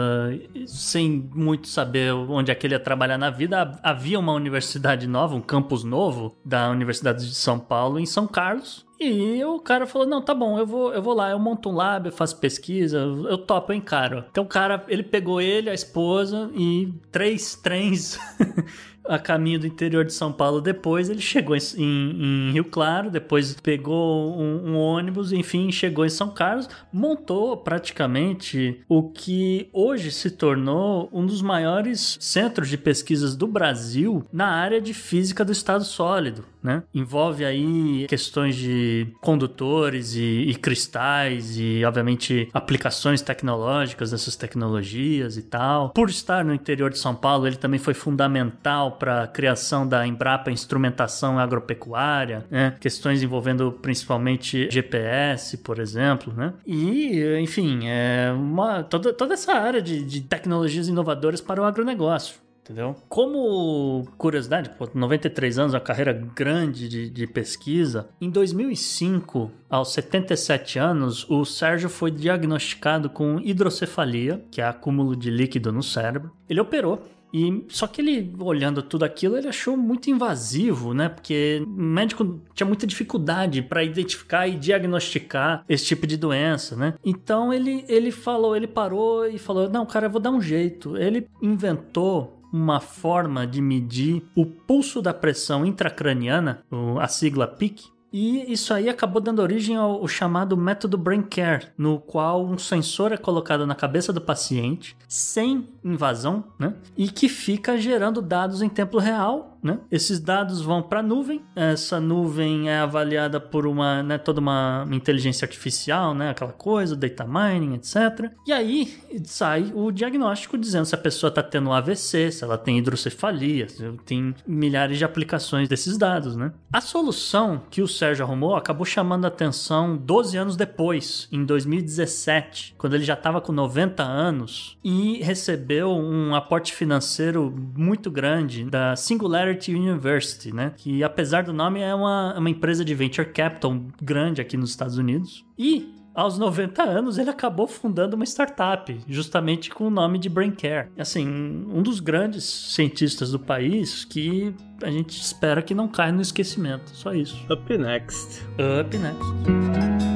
sem muito saber onde é que ele ia trabalhar na vida, havia uma universidade nova, um campus novo da Universidade de São Paulo em São Carlos, e o cara falou: não, tá bom, eu vou, eu vou lá, eu monto um lab, eu faço pesquisa, eu topo, eu encaro. Então o cara, ele pegou ele, a esposa e três trens a caminho do interior de São Paulo depois. Ele chegou em, em, Rio Claro, depois pegou um, um, ônibus, enfim, chegou em São Carlos, montou praticamente o que hoje se tornou um dos maiores centros de pesquisas do Brasil na área de física do estado sólido. Né? Envolve aí questões de condutores e, e cristais e, obviamente, aplicações tecnológicas dessas tecnologias e tal. Por estar no interior de São Paulo, ele também foi fundamental para a criação da Embrapa Instrumentação Agropecuária, né? questões envolvendo principalmente GPS, por exemplo, né? E, enfim, é uma, toda, toda essa área de, de tecnologias inovadoras para o agronegócio entendeu? Como curiosidade, pô, 93 anos, uma carreira grande de, de, pesquisa. Em 2005, aos 77 anos, o Sérgio foi diagnosticado com hidrocefalia, que é acúmulo de líquido no cérebro. Ele operou e só que ele, olhando tudo aquilo, ele achou muito invasivo, né? Porque o médico tinha muita dificuldade para identificar e diagnosticar esse tipo de doença, né? Então ele, ele falou, ele parou e falou: Não, cara, eu vou dar um jeito. Ele inventou uma forma de medir o pulso da pressão intracraniana, a sigla PIC, e isso aí acabou dando origem ao, ao, chamado método Brain Care, no qual um sensor é colocado na cabeça do paciente, sem invasão, né? E que fica gerando dados em tempo real né? Esses dados vão para a nuvem. Essa nuvem é avaliada por uma, né, toda uma inteligência artificial, né, aquela coisa, data mining, etc. E aí sai o diagnóstico dizendo se a pessoa está tendo AVC, se ela tem hidrocefalia, tem milhares de aplicações desses dados, né? A solução que o Sérgio arrumou acabou chamando a atenção 12 anos depois, em 2017, quando ele já estava com 90 anos e recebeu um aporte financeiro muito grande da Singularity University, né? Que apesar do nome é uma, uma empresa de venture capital grande aqui nos Estados Unidos. E aos 90 anos, ele acabou fundando uma startup, justamente com o nome de Braincare. Assim, um dos grandes cientistas do país que a gente espera que não caia no esquecimento. Só isso. Up next. Up next.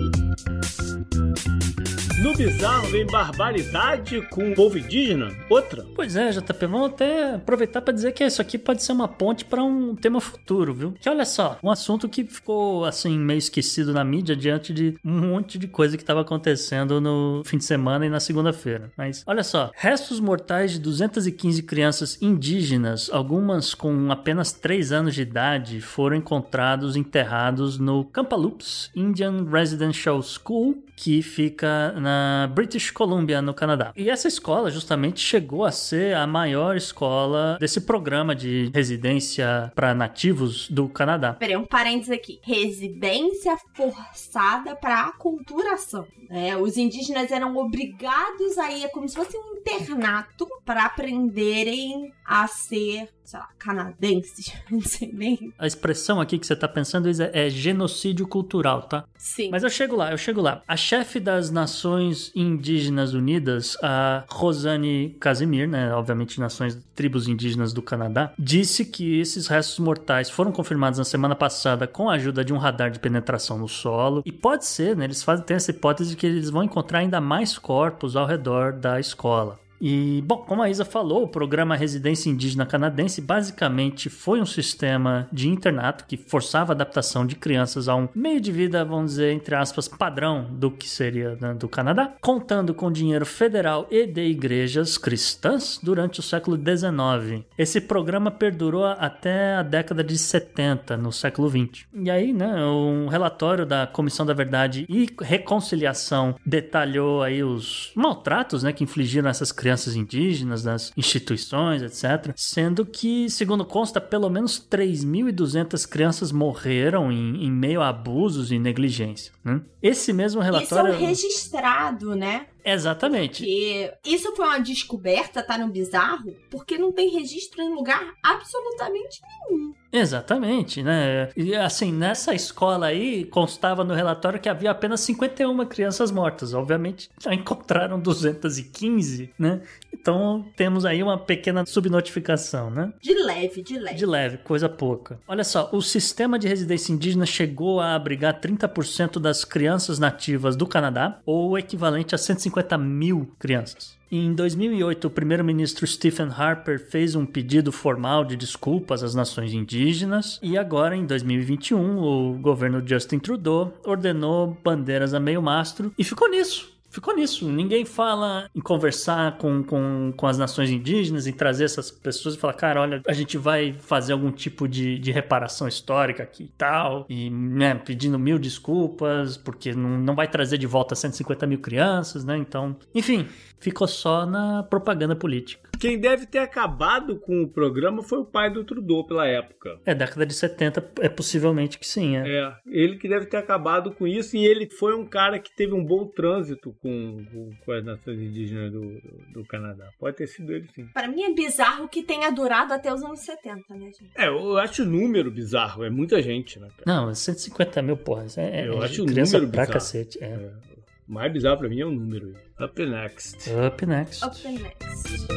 No bizarro vem barbaridade com o povo indígena? Outra? Pois é, JP, vamos até aproveitar para dizer que isso aqui pode ser uma ponte para um tema futuro, viu? Que olha só, um assunto que ficou assim meio esquecido na mídia diante de um monte de coisa que estava acontecendo no fim de semana e na segunda-feira. Mas olha só, restos mortais de 215 crianças indígenas, algumas com apenas 3 anos de idade, foram encontrados enterrados no Kamloops Indian Residential School, que fica na British Columbia, no Canadá. E essa escola justamente chegou a ser a maior escola desse programa de residência para nativos do Canadá. Peraí, um parênteses aqui. Residência forçada para aculturação. É, os indígenas eram obrigados a ir, como se fosse um internato, para aprenderem a ser sei lá, canadenses, não sei nem. A expressão aqui que você tá pensando é, é, genocídio cultural, tá? Sim. Mas eu chego lá, eu chego lá. A chefe das Nações Indígenas Unidas, a Rosane Casimir, né, obviamente Nações Tribos Indígenas do Canadá, disse que esses restos mortais foram confirmados na semana passada com a ajuda de um radar de penetração no solo e pode ser, né, eles fazem tem essa hipótese de que eles vão encontrar ainda mais corpos ao redor da escola. E, bom, como a Isa falou, o programa Residência Indígena Canadense basicamente foi um sistema de internato que forçava a adaptação de crianças a um meio de vida, vamos dizer, entre aspas, padrão do que seria né, do Canadá, contando com dinheiro federal e de igrejas cristãs durante o século XIX. Esse programa perdurou até a década de 70, no século XX. E aí, né, um relatório da Comissão da Verdade e Reconciliação detalhou aí os maltratos né, que infligiram essas crianças crianças indígenas, das instituições, etc. Sendo que, segundo consta, pelo menos 3.200 crianças morreram em, em, meio a abusos e negligência. Né? Esse mesmo relatório. Isso é um registrado, né? Exatamente. Porque isso foi uma descoberta, tá no bizarro, porque não tem registro em lugar absolutamente nenhum. Exatamente, né? E assim, nessa escola aí, constava no relatório que havia apenas 51 crianças mortas. Obviamente, já encontraram 215, né? Então, temos aí uma pequena subnotificação, né? De leve, de leve. De leve, coisa pouca. Olha só, o sistema de residência indígena chegou a abrigar 30% das crianças nativas do Canadá, ou o equivalente a 150 mil crianças. Em 2008, o primeiro-ministro Stephen Harper fez um pedido formal de desculpas às nações indígenas e agora, em 2021, o governo Justin Trudeau ordenou bandeiras a meio mastro e ficou nisso ficou nisso. Ninguém fala em conversar com, com, com as nações indígenas, em trazer essas pessoas e falar, cara, olha, a gente vai fazer algum tipo de, de reparação histórica aqui e tal, e né, pedindo mil desculpas, porque não, não vai trazer de volta 150 mil crianças, né? Então, enfim, ficou só na propaganda política. Quem deve ter acabado com o programa foi o pai do Trudeau pela época. É, década de 70 é possivelmente que sim, é. É, ele que deve ter acabado com isso e ele foi um cara que teve um bom trânsito com, com, com as nações indígenas do, do, do, Canadá. Pode ter sido ele sim. Para mim é bizarro que tenha durado até os anos 70, né, gente? É, eu acho o número bizarro, é muita gente, né? Cara? Não, 150 mil, porra. É, eu é acho o número pra bizarro. cacete. É. é. O mais bizarro pra mim é o número. Up next. Up next. Up next.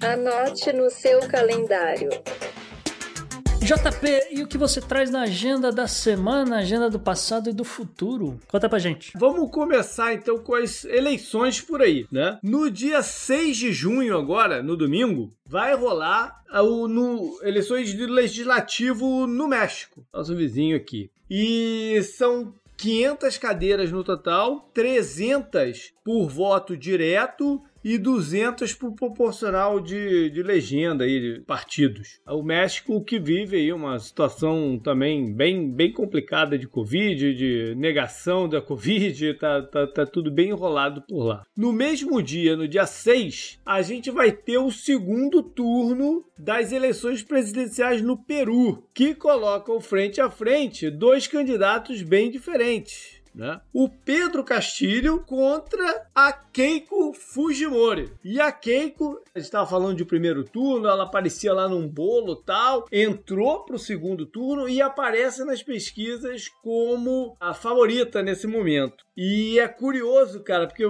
Anote no seu calendário. JP, e o que você traz na agenda da semana, agenda do passado e do futuro? Conta pra gente. Vamos começar então com as eleições por aí, né? No dia 6 de junho, agora, no domingo, vai rolar o, no, eleições de legislativo no México, nosso vizinho aqui. E são 500 cadeiras no total, 300 por voto direto e 200 por proporcional de, de legenda aí, de partidos. O México que vive aí uma situação também bem, bem complicada de Covid, de negação da Covid, tá, tá, tá tudo bem enrolado por lá. No mesmo dia, no dia 6, a gente vai ter o segundo turno das eleições presidenciais no Peru, que colocam frente a frente dois candidatos bem diferentes né? O Pedro Castilho contra a Keiko Fujimori. E a Keiko, a gente estava falando de primeiro turno, ela aparecia lá num bolo tal, entrou para o segundo turno e aparece nas pesquisas como a favorita nesse momento. E é curioso, cara, porque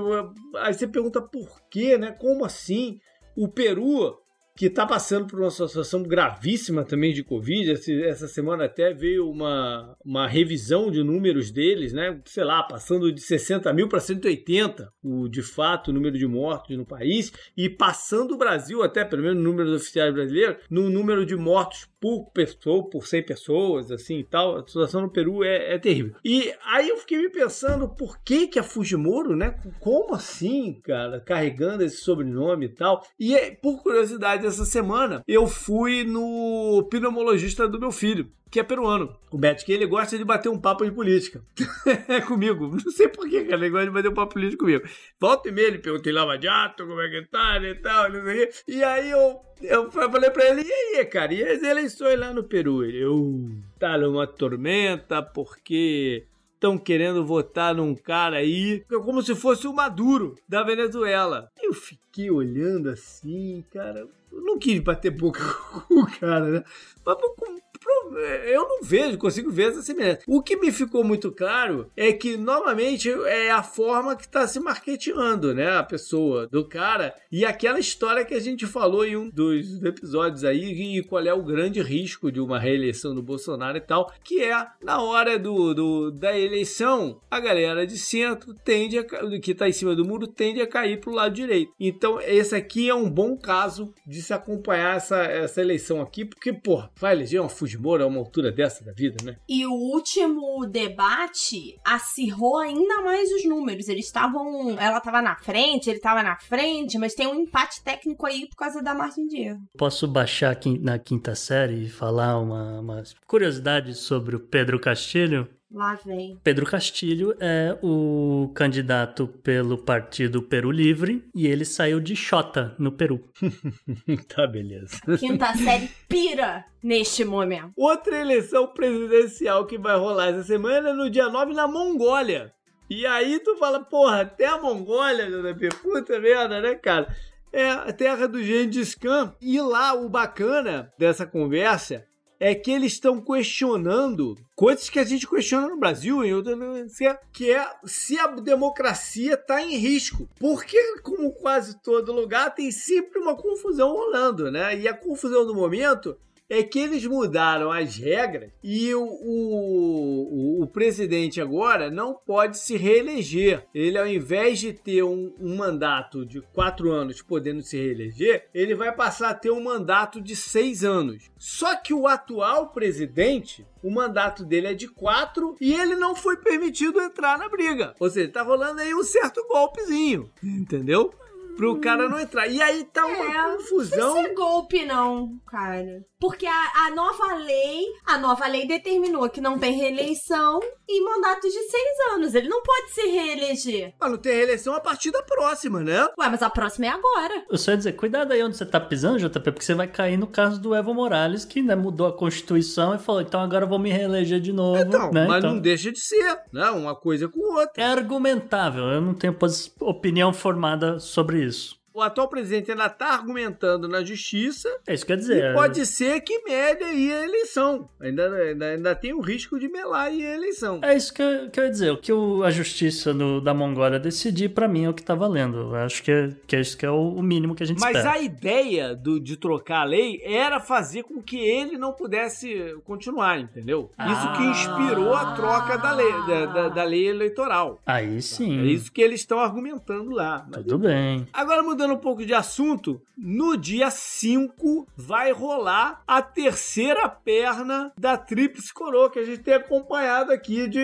aí você pergunta por quê, né? Como assim? O Peru que está passando por uma situação gravíssima também de Covid. Essa semana até veio uma, uma revisão de números deles, né? Sei lá, passando de 60 mil para 180, o de fato o número de mortos no país, e passando o Brasil, até pelo menos números oficiais brasileiros, no número de mortos por pessoa, por 100 pessoas, assim e tal. A situação no Peru é, é terrível. E aí eu fiquei me pensando por que que a Fujimoro, né? Como assim, cara, carregando esse sobrenome e tal? E por curiosidade, essa semana eu fui no pneumologista do meu filho que é peruano. O Beto, que ele gosta de bater um papo de política. É comigo. Não sei porquê, cara. Ele gosta de bater um papo político comigo. Volta e meia, ele perguntou Lava Jato, como é que tá e tal, não sei o. E aí eu, eu falei pra ele, e aí, cara, e as eleições lá no Peru? Ele, eu, tá numa tormenta porque estão querendo votar num cara aí, como se fosse o Maduro da Venezuela. Eu fiquei olhando assim, cara. Eu não quis bater boca com o cara, né? Mas eu não vejo, consigo ver essa semelhança. O que me ficou muito claro é que, novamente, é a forma que está se marketeando, né? A pessoa do cara. E aquela história que a gente falou em um dos episódios aí, e qual é o grande risco de uma reeleição do Bolsonaro e tal, que é na hora do, do da eleição, a galera de centro tende a, que está em cima do muro tende a cair para o lado direito. Então, esse aqui é um bom caso de se acompanhar essa, essa eleição aqui, porque, pô, vai eleger uma Fujimori a uma altura dessa da vida, né? E o último debate acirrou ainda mais os números. Eles estavam. Ela estava na frente, ele estava na frente, mas tem um empate técnico aí por causa da margem de erro. Posso baixar aqui na quinta série e falar uma, uma curiosidade sobre o Pedro Castilho? Lá vem. Pedro Castilho é o candidato pelo partido Peru Livre e ele saiu de Xota, no Peru. tá, beleza. Quinta série pira neste momento. Outra eleição presidencial que vai rolar essa semana é no dia 9 na Mongólia. E aí tu fala, porra, até a Mongólia, JP, puta merda, né, cara? É a terra do Gengis Khan. E lá o bacana dessa conversa é que eles estão questionando coisas que a gente questiona no Brasil, em que é se a democracia está em risco. Porque, como quase todo lugar, tem sempre uma confusão rolando, né? E a confusão do momento é que eles mudaram as regras e o, o, o, presidente agora não pode se reeleger. Ele, ao invés de ter um, um, mandato de quatro anos podendo se reeleger, ele vai passar a ter um mandato de seis anos. Só que o atual presidente o mandato dele é de quatro e ele não foi permitido entrar na briga. Ou seja, tá rolando aí um certo golpezinho, entendeu? Pro cara não entrar. E aí tá uma é, confusão. Não é golpe, não, cara. Porque a, a, nova lei, a nova lei determinou que não tem reeleição e mandatos de seis anos. Ele não pode se reeleger. Mas não tem reeleição a partir da próxima, né? Ué, mas a próxima é agora. Eu só ia dizer, cuidado aí onde você tá pisando, JP, porque você vai cair no caso do Evo Morales, que né, mudou a Constituição e falou, então agora eu vou me reeleger de novo. Então, né? mas então... não deixa de ser, né? Uma coisa com outra. É argumentável, eu não tenho opinião formada sobre isso. O atual presidente ainda está argumentando na justiça. É isso que quer dizer. E pode ser que mede aí a eleição. Ainda, ainda, ainda tem o risco de melar aí a eleição. É isso que eu, que eu ia dizer. O que a justiça da Mongólia decidir, para mim, é o que tá valendo. Eu acho que, é, que é isso que é o, o mínimo que a gente Mas espera. a ideia do, de trocar a lei era fazer com que ele não pudesse continuar, entendeu? Isso que inspirou a troca da lei, da, da, da lei eleitoral. Aí sim. É isso que eles estão argumentando lá. Mas Tudo bem. Agora, mudando um pouco de assunto, no dia 5 vai rolar a terceira perna da Tríplice Coroa, que a gente tem acompanhado aqui de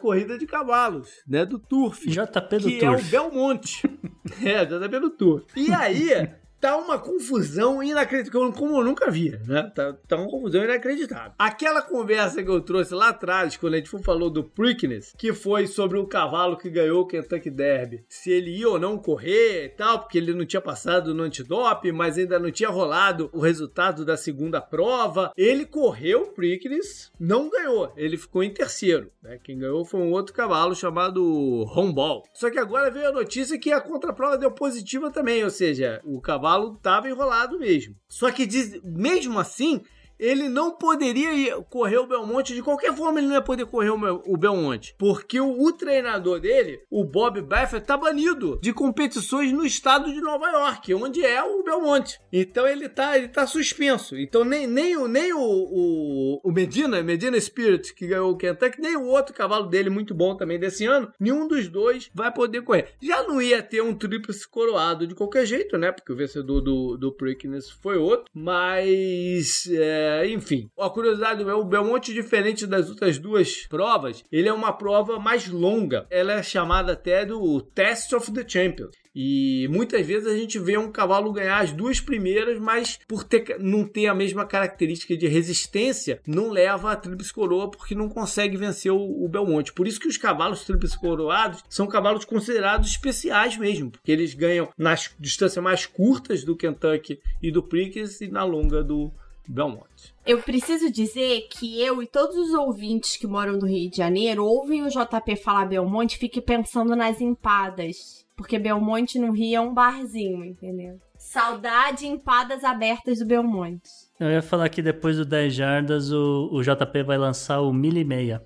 corrida de cavalos, né? Do Turf. JP do que Turf. é o Belmonte. é, JP do Turf. E aí, tá uma confusão inacreditável, como eu nunca vi, né? Tá, tá uma confusão inacreditável. Aquela conversa que eu trouxe lá atrás, quando a gente falou do Preakness, que foi sobre o cavalo que ganhou o Kentucky Derby, se ele ia ou não correr e tal, porque ele não tinha passado no antidoping, mas ainda não tinha rolado o resultado da segunda prova. Ele correu o Preakness, não ganhou, ele ficou em terceiro. Né? Quem ganhou foi um outro cavalo chamado Rombol. Só que agora veio a notícia que a contraprova deu positiva também, ou seja, o cavalo estava enrolado mesmo. Só que diz, mesmo assim, ele não poderia ir correr o Belmonte, de qualquer forma ele não ia poder correr o, Belmonte, porque o, o, treinador dele, o Bob Baffert, tá banido de competições no estado de Nova York, onde é o Belmonte. Então ele tá, ele tá suspenso. Então nem, nem, o, nem o, o, o Medina, Medina Spirit, que ganhou o Kentucky, nem o outro cavalo dele, muito bom também desse ano, nenhum dos dois vai poder correr. Já não ia ter um tríplice coroado de qualquer jeito, né? Porque o vencedor do, do Preakness foi outro, mas... É, enfim, a curiosidade é o Belmonte, diferente das outras duas provas, ele é uma prova mais longa. Ela é chamada até do Test of the Champions. E muitas vezes a gente vê um cavalo ganhar as duas primeiras, mas por ter, não ter a mesma característica de resistência, não leva a tríplice coroa porque não consegue vencer o, o Belmonte. Por isso que os cavalos tríplice coroados são cavalos considerados especiais mesmo, porque eles ganham nas distâncias mais curtas do Kentucky e do Prix e na longa do Belmonte. Eu preciso dizer que eu e todos os ouvintes que moram no Rio de Janeiro ouvem o JP falar Belmonte e fiquem pensando nas empadas. Porque Belmonte no Rio é um barzinho, entendeu? Saudade empadas abertas do Belmonte. Eu ia falar que depois do 10 jardas o, o JP vai lançar o mil e meia.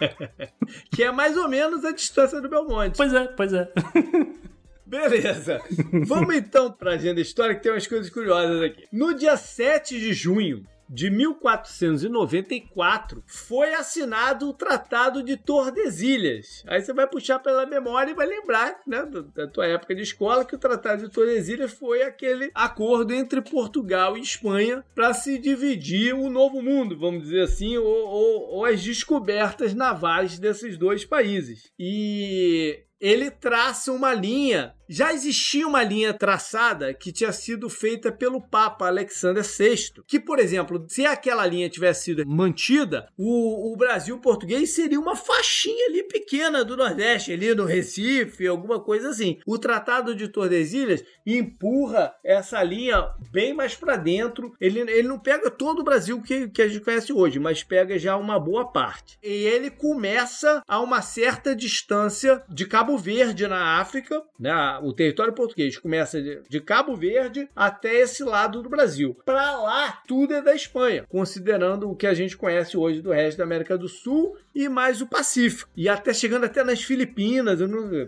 que é mais ou menos a distância do Belmonte. Pois é, pois é. Beleza. Vamos então para a agenda histórica, que tem umas coisas curiosas aqui. No dia 7 de junho de 1494 foi assinado o Tratado de Tordesilhas. Aí você vai puxar pela memória e vai lembrar, né, da tua época de escola, que o Tratado de Tordesilhas foi aquele acordo entre Portugal e Espanha para se dividir o Novo Mundo, vamos dizer assim, ou, ou, ou as descobertas navais desses dois países. E ele traça uma linha. Já existia uma linha traçada que tinha sido feita pelo Papa Alexander VI. Que, por exemplo, se aquela linha tivesse sido mantida, o, o Brasil português seria uma faixinha ali pequena do Nordeste, ali no Recife, alguma coisa assim. O Tratado de Tordesilhas empurra essa linha bem mais para dentro. Ele, ele não pega todo o Brasil que, que a gente conhece hoje, mas pega já uma boa parte. E ele começa a uma certa distância de Cabo Verde na África, né? O território português começa de, de Cabo Verde até esse lado do Brasil. Para lá, tudo é da Espanha, considerando o que a gente conhece hoje do resto da América do Sul e mais o Pacífico. E até chegando até nas Filipinas.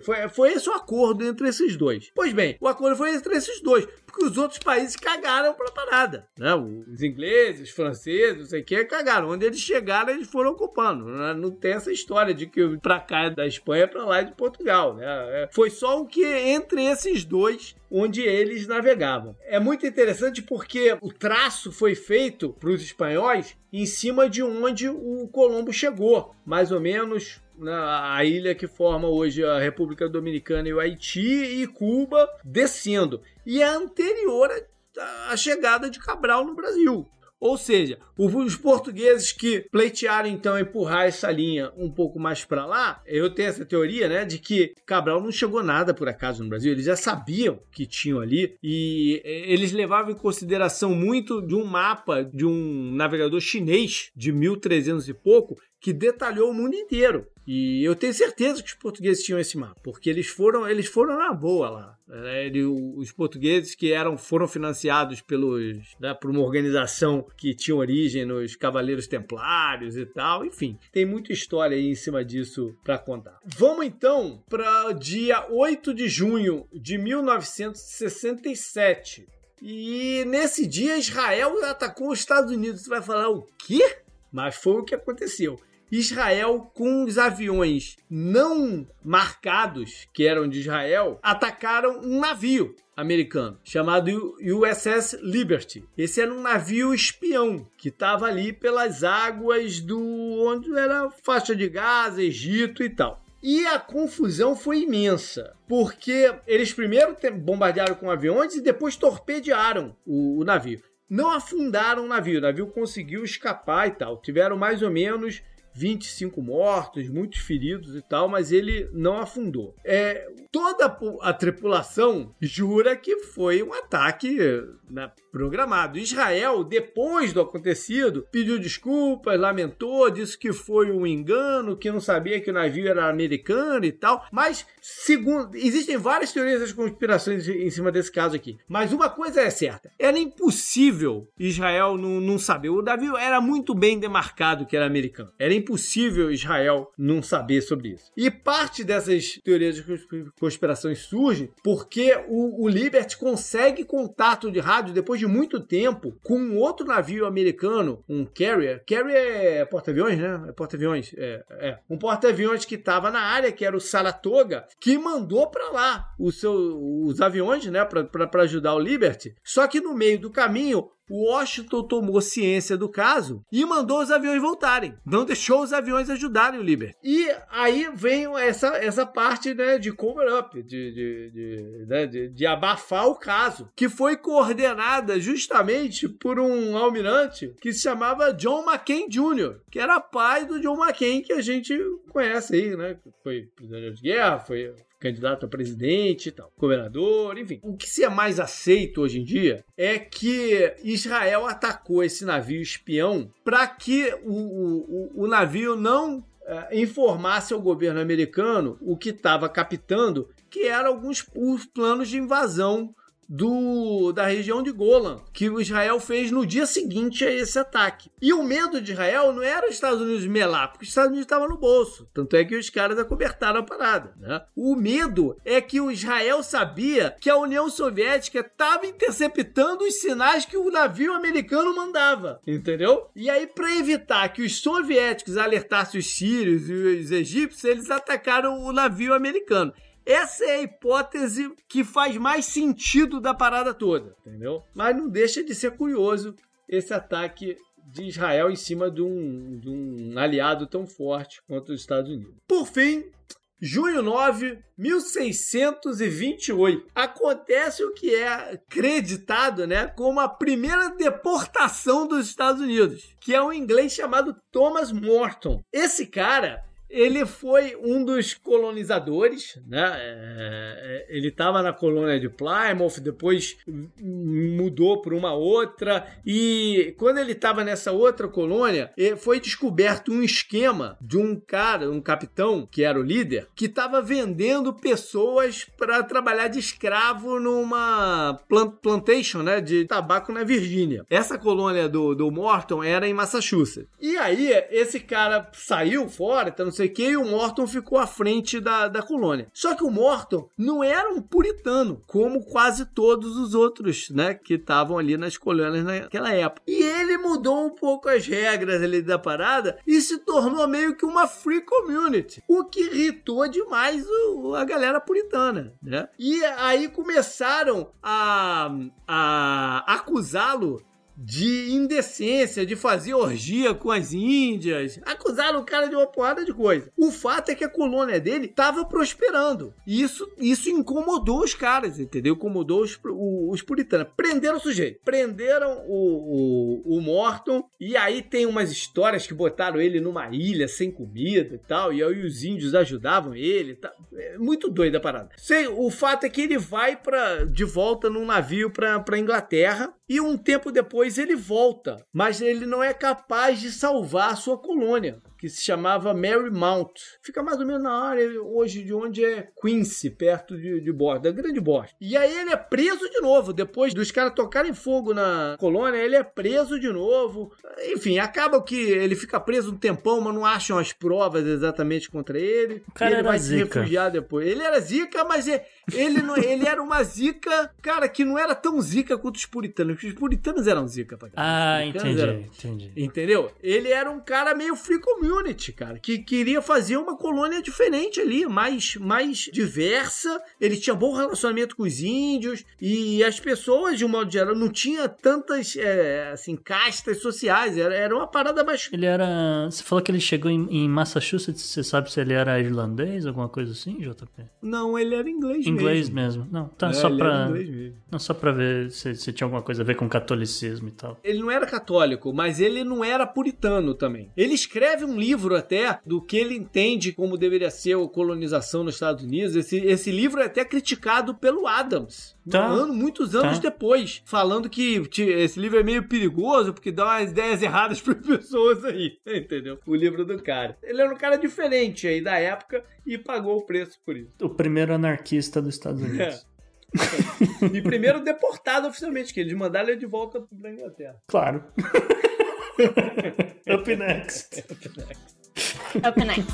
Foi, foi esse o acordo entre esses dois. Pois bem, o acordo foi entre esses dois, porque os outros países cagaram pra parada. Né? Os ingleses, os franceses, não sei o que, cagaram. Onde eles chegaram, eles foram ocupando. Não tem essa história de que pra cá é da Espanha, pra lá é de Portugal. Né? Foi só o que entre esses dois onde eles navegavam. É muito interessante porque o traço foi feito para os espanhóis em cima de onde o Colombo chegou, mais ou menos na ilha que forma hoje a República Dominicana e o Haiti e Cuba descendo. E é anterior à chegada de Cabral no Brasil. Ou seja, os portugueses que pleitearam então empurrar essa linha um pouco mais para lá, eu tenho essa teoria, né, de que Cabral não chegou nada por acaso no Brasil, eles já sabiam que tinham ali e eles levavam em consideração muito de um mapa de um navegador chinês de 1300 e pouco que detalhou o mundo inteiro. E eu tenho certeza que os portugueses tinham esse mapa, porque eles foram, eles foram na boa lá. Né? Ele, os portugueses que eram, foram financiados pelos, né, por uma organização que tinha origem nos Cavaleiros Templários e tal. Enfim, tem muita história aí em cima disso para contar. Vamos então para dia 8 de junho de 1967. E nesse dia Israel atacou os Estados Unidos. Você vai falar o quê? Mas foi o que aconteceu. Israel, com os aviões não marcados, que eram de Israel, atacaram um navio americano chamado USS Liberty. Esse era um navio espião que estava ali pelas águas do onde era faixa de Gaza, Egito e tal. E a confusão foi imensa, porque eles primeiro bombardearam com aviões e depois torpedearam o, o navio. Não afundaram o navio, o navio conseguiu escapar e tal. Tiveram mais ou menos 25 mortos, muitos feridos e tal, mas ele não afundou. É, toda a tripulação jura que foi um ataque né, programado. Israel, depois do acontecido, pediu desculpas, lamentou, disse que foi um engano, que não sabia que o navio era americano e tal. Mas, segundo. Existem várias teorias das conspirações em cima desse caso aqui. Mas uma coisa é certa: era impossível Israel não, não saber. O navio era muito bem demarcado que era americano. Era impossível Israel não saber sobre isso. E parte dessas teorias de conspirações surge porque o, o Liberty consegue contato de rádio depois de muito tempo com um outro navio americano, um carrier. Carrier é porta-aviões, né? É porta-aviões. É, é. Um porta-aviões que estava na área, que era o Saratoga, que mandou para lá os, seus, os aviões, né? Para ajudar o Liberty. Só que no meio do caminho, Washington tomou ciência do caso e mandou os aviões voltarem. Não deixou os aviões ajudarem o Liberty. E aí vem essa, essa parte né, de cover-up, de, de, de, né, de, de abafar o caso, que foi coordenada justamente por um almirante que se chamava John McCain Jr., que era pai do John McCain que a gente conhece aí, né? Foi presidente de guerra, foi candidato a presidente e tal, governador, enfim. O que se é mais aceito hoje em dia é que Israel atacou esse navio espião para que o, o, o navio não é, informasse ao governo americano o que estava captando, que eram alguns planos de invasão do, da região de Golan, que o Israel fez no dia seguinte a esse ataque. E o medo de Israel não era os Estados Unidos melar, porque os Estados Unidos estavam no bolso. Tanto é que os caras acobertaram a parada. Né? O medo é que o Israel sabia que a União Soviética estava interceptando os sinais que o navio americano mandava. Entendeu? E aí, para evitar que os soviéticos alertassem os sírios e os egípcios, eles atacaram o navio americano. Essa é a hipótese que faz mais sentido da parada toda, entendeu? Mas não deixa de ser curioso esse ataque de Israel em cima de um, de um aliado tão forte quanto os Estados Unidos. Por fim, junho 9, 1628, acontece o que é acreditado, né, como a primeira deportação dos Estados Unidos, que é um inglês chamado Thomas Morton. Esse cara ele foi um dos colonizadores, né? É, é ele estava na colônia de Plymouth, depois mudou para uma outra e quando ele estava nessa outra colônia, foi descoberto um esquema de um cara, um capitão que era o líder, que estava vendendo pessoas para trabalhar de escravo numa plantation, né, de tabaco na Virgínia. Essa colônia do, do Morton era em Massachusetts. E aí esse cara saiu fora, então não sei o que, e o Morton ficou à frente da, da colônia. Só que o Morton não era um puritano, como quase todos os outros, né, que estavam ali nas colônias naquela época. E ele mudou um pouco as regras ali da parada e se tornou meio que uma free community, o que irritou demais o, a galera puritana, né? E aí começaram a, a acusá-lo de indecência, de fazer orgia com as índias. Acusaram o cara de uma porrada de coisa. O fato é que a colônia dele estava prosperando. E isso, isso incomodou os caras, entendeu? Incomodou os, os puritanos. Prenderam o sujeito. Prenderam o, o, o Morton. E aí tem umas histórias que botaram ele numa ilha sem comida e tal. E aí os índios ajudavam ele. Tá. É muito doida a parada. Sei, o fato é que ele vai pra, de volta num navio para Inglaterra. E um tempo depois ele volta, mas ele não é capaz de salvar a sua colônia que se chamava Marymount. Fica mais ou menos na área hoje de onde é Quincy, perto de, de Boston, da Grande Boston. E aí ele é preso de novo, depois dos caras tocarem fogo na colônia, ele é preso de novo. Enfim, acaba que ele fica preso um tempão, mas não acham as provas exatamente contra ele. O cara ele era vai zica. se refugiar depois. Ele era zica, mas é- ele, não, ele era uma zica, cara, que não era tão zica quanto os puritanos. Os puritanos eram zica, pra caralho. Ah, puritanos eram- entendi, entendi. Entendeu? Ele era um cara meio free community, cara, que queria fazer uma colônia diferente ali, mais, mais diversa. Ele tinha bom relacionamento com os índios e as pessoas, de um modo geral, não tinha tantas, é, assim, castas sociais. Era, era uma parada mais. Ele era. Você falou que ele chegou em, em Massachusetts, você sabe se ele era irlandês, alguma coisa assim, JP? Não, ele era inglês, Inglês mesmo. mesmo. Não, tá, É, só pra. era inglês mesmo. Não, só pra ver se, se tinha alguma coisa a ver com catolicismo e tal. Ele não era católico, mas ele não era puritano também. Ele escreve um livro até do que ele entende como deveria ser a colonização nos Estados Unidos. Esse, esse livro é até criticado pelo Adams. Tá. Ano, muitos anos Tá. depois, falando que esse livro é meio perigoso porque dá umas ideias erradas para pessoas aí, entendeu? O livro do cara. Ele era um cara diferente aí da época e pagou o preço por isso. O primeiro anarquista dos Estados Unidos. E primeiro deportado oficialmente, que eles mandaram ele de volta para Inglaterra. Claro. Up next. Up next.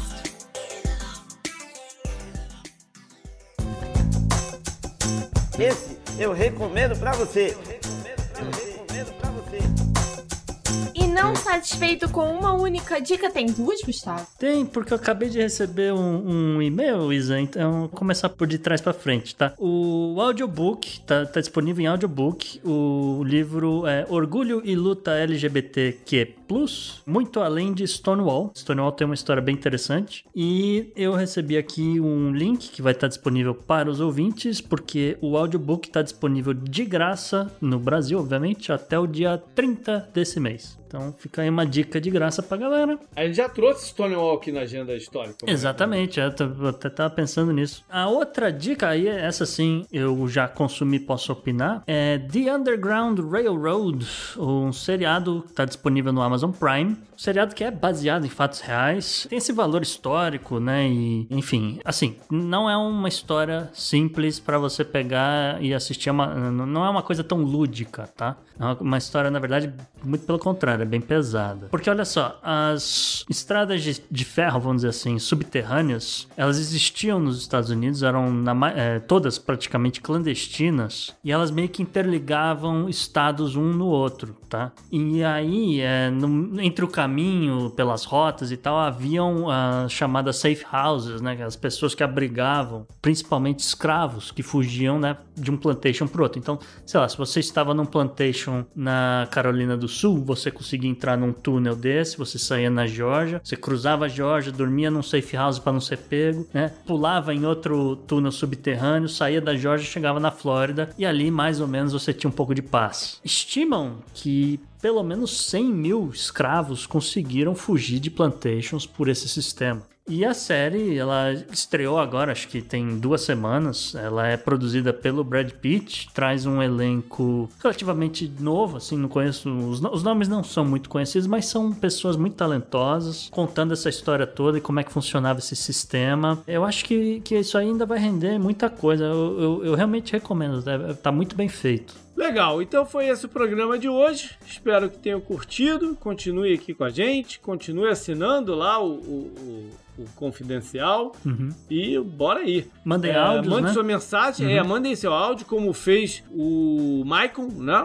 Esse eu recomendo pra você. Eu recomendo pra você. Não satisfeito com uma única dica, tem duas, Gustavo? Tem, porque eu acabei de receber um, um e-mail, Isa, então vou começar por de trás pra frente, tá? O audiobook, tá, tá disponível em audiobook, o livro é Orgulho e Luta LGBTQ+, muito além de Stonewall. Stonewall tem uma história bem interessante. E eu recebi aqui um link que vai estar disponível para os ouvintes, porque o audiobook está disponível de graça no Brasil, obviamente, até o dia 30 desse mês. Então fica aí uma dica de graça pra galera. A gente já trouxe Stonewall aqui na agenda histórica. Exatamente, eu t- eu até tava pensando nisso. A outra dica aí, essa sim eu já consumi, posso opinar, é The Underground Railroad, um seriado que tá disponível no Amazon Prime. Um seriado que é baseado em fatos reais, tem esse valor histórico, né? E, enfim, assim, não é uma história simples pra você pegar e assistir, é uma, não é uma coisa tão lúdica, tá? É uma- história, na verdade, muito pelo contrário, é bem pesada. Porque olha só, as estradas de, de ferro, vamos dizer assim, subterrâneas, elas existiam nos Estados Unidos, eram na eh, todas praticamente clandestinas, e elas meio que interligavam estados um no outro, tá? E aí, eh, no- entre o caminho, pelas rotas e tal, haviam as chamadas safe houses, né? As pessoas que abrigavam, principalmente escravos, que fugiam, né, de um plantation pro outro. Então, sei lá, se você estava num plantation na Carolina do Sul, você conseguia entrar num túnel desse, você saía na Geórgia, você cruzava a Geórgia, dormia num safe house para não ser pego, né? Pulava em outro túnel subterrâneo, saía da Geórgia, chegava na Flórida e ali mais ou menos você tinha um pouco de paz. Estimam que pelo menos 100 mil escravos conseguiram fugir de plantations por esse sistema. E a série, ela estreou agora, acho que tem duas semanas. Ela é produzida pelo Brad Pitt, traz um elenco relativamente novo, assim, não conheço. Os, os nomes não são muito conhecidos, mas são pessoas muito talentosas, contando essa história toda e como é que funcionava esse sistema. Eu acho que, que isso ainda vai render muita coisa. Eu, eu, eu realmente recomendo, tá muito bem feito. Legal, então foi esse o programa de hoje. Espero que tenham curtido. Continue aqui com a gente, continue assinando lá o, o- o- confidencial Uhum. e bora aí. Mandem É, áudios, Mande né? sua mensagem, Uhum. é, mandem seu áudio, como fez o Maicon, né?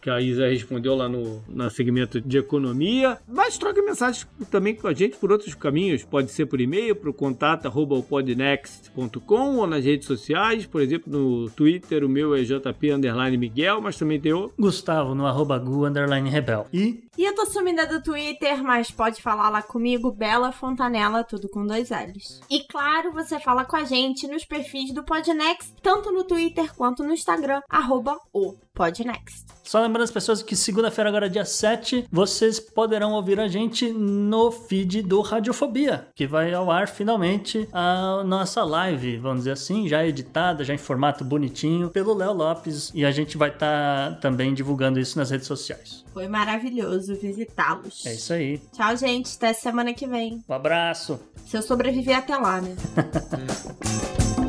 Que a Isa respondeu lá no, no segmento de economia. Mas troque mensagem também com a gente por outros caminhos. Pode ser por e-mail, para o contato podnext.com ou nas redes sociais. Por exemplo, no Twitter, o meu é JP mas também tem. Gustavo no arroba gu underline rebel. E E eu tô sumida do Twitter, mas pode falar lá comigo, Bela Fontanella, tudo com dois L's. E claro, você fala com a gente nos perfis do Podnext, tanto no Twitter quanto no Instagram, arroba o Podnext. Só lembrando as pessoas que segunda-feira, agora dia 7, vocês poderão ouvir a gente no feed do Radiofobia, que vai ao ar finalmente a nossa live, vamos dizer assim, já editada, já em formato bonitinho, pelo Léo Lopes. E a gente vai estar tá também divulgando isso nas redes sociais. Foi maravilhoso visitá-los. É isso aí. Tchau, gente. Até semana que vem. Um abraço. Se eu sobreviver até lá, né?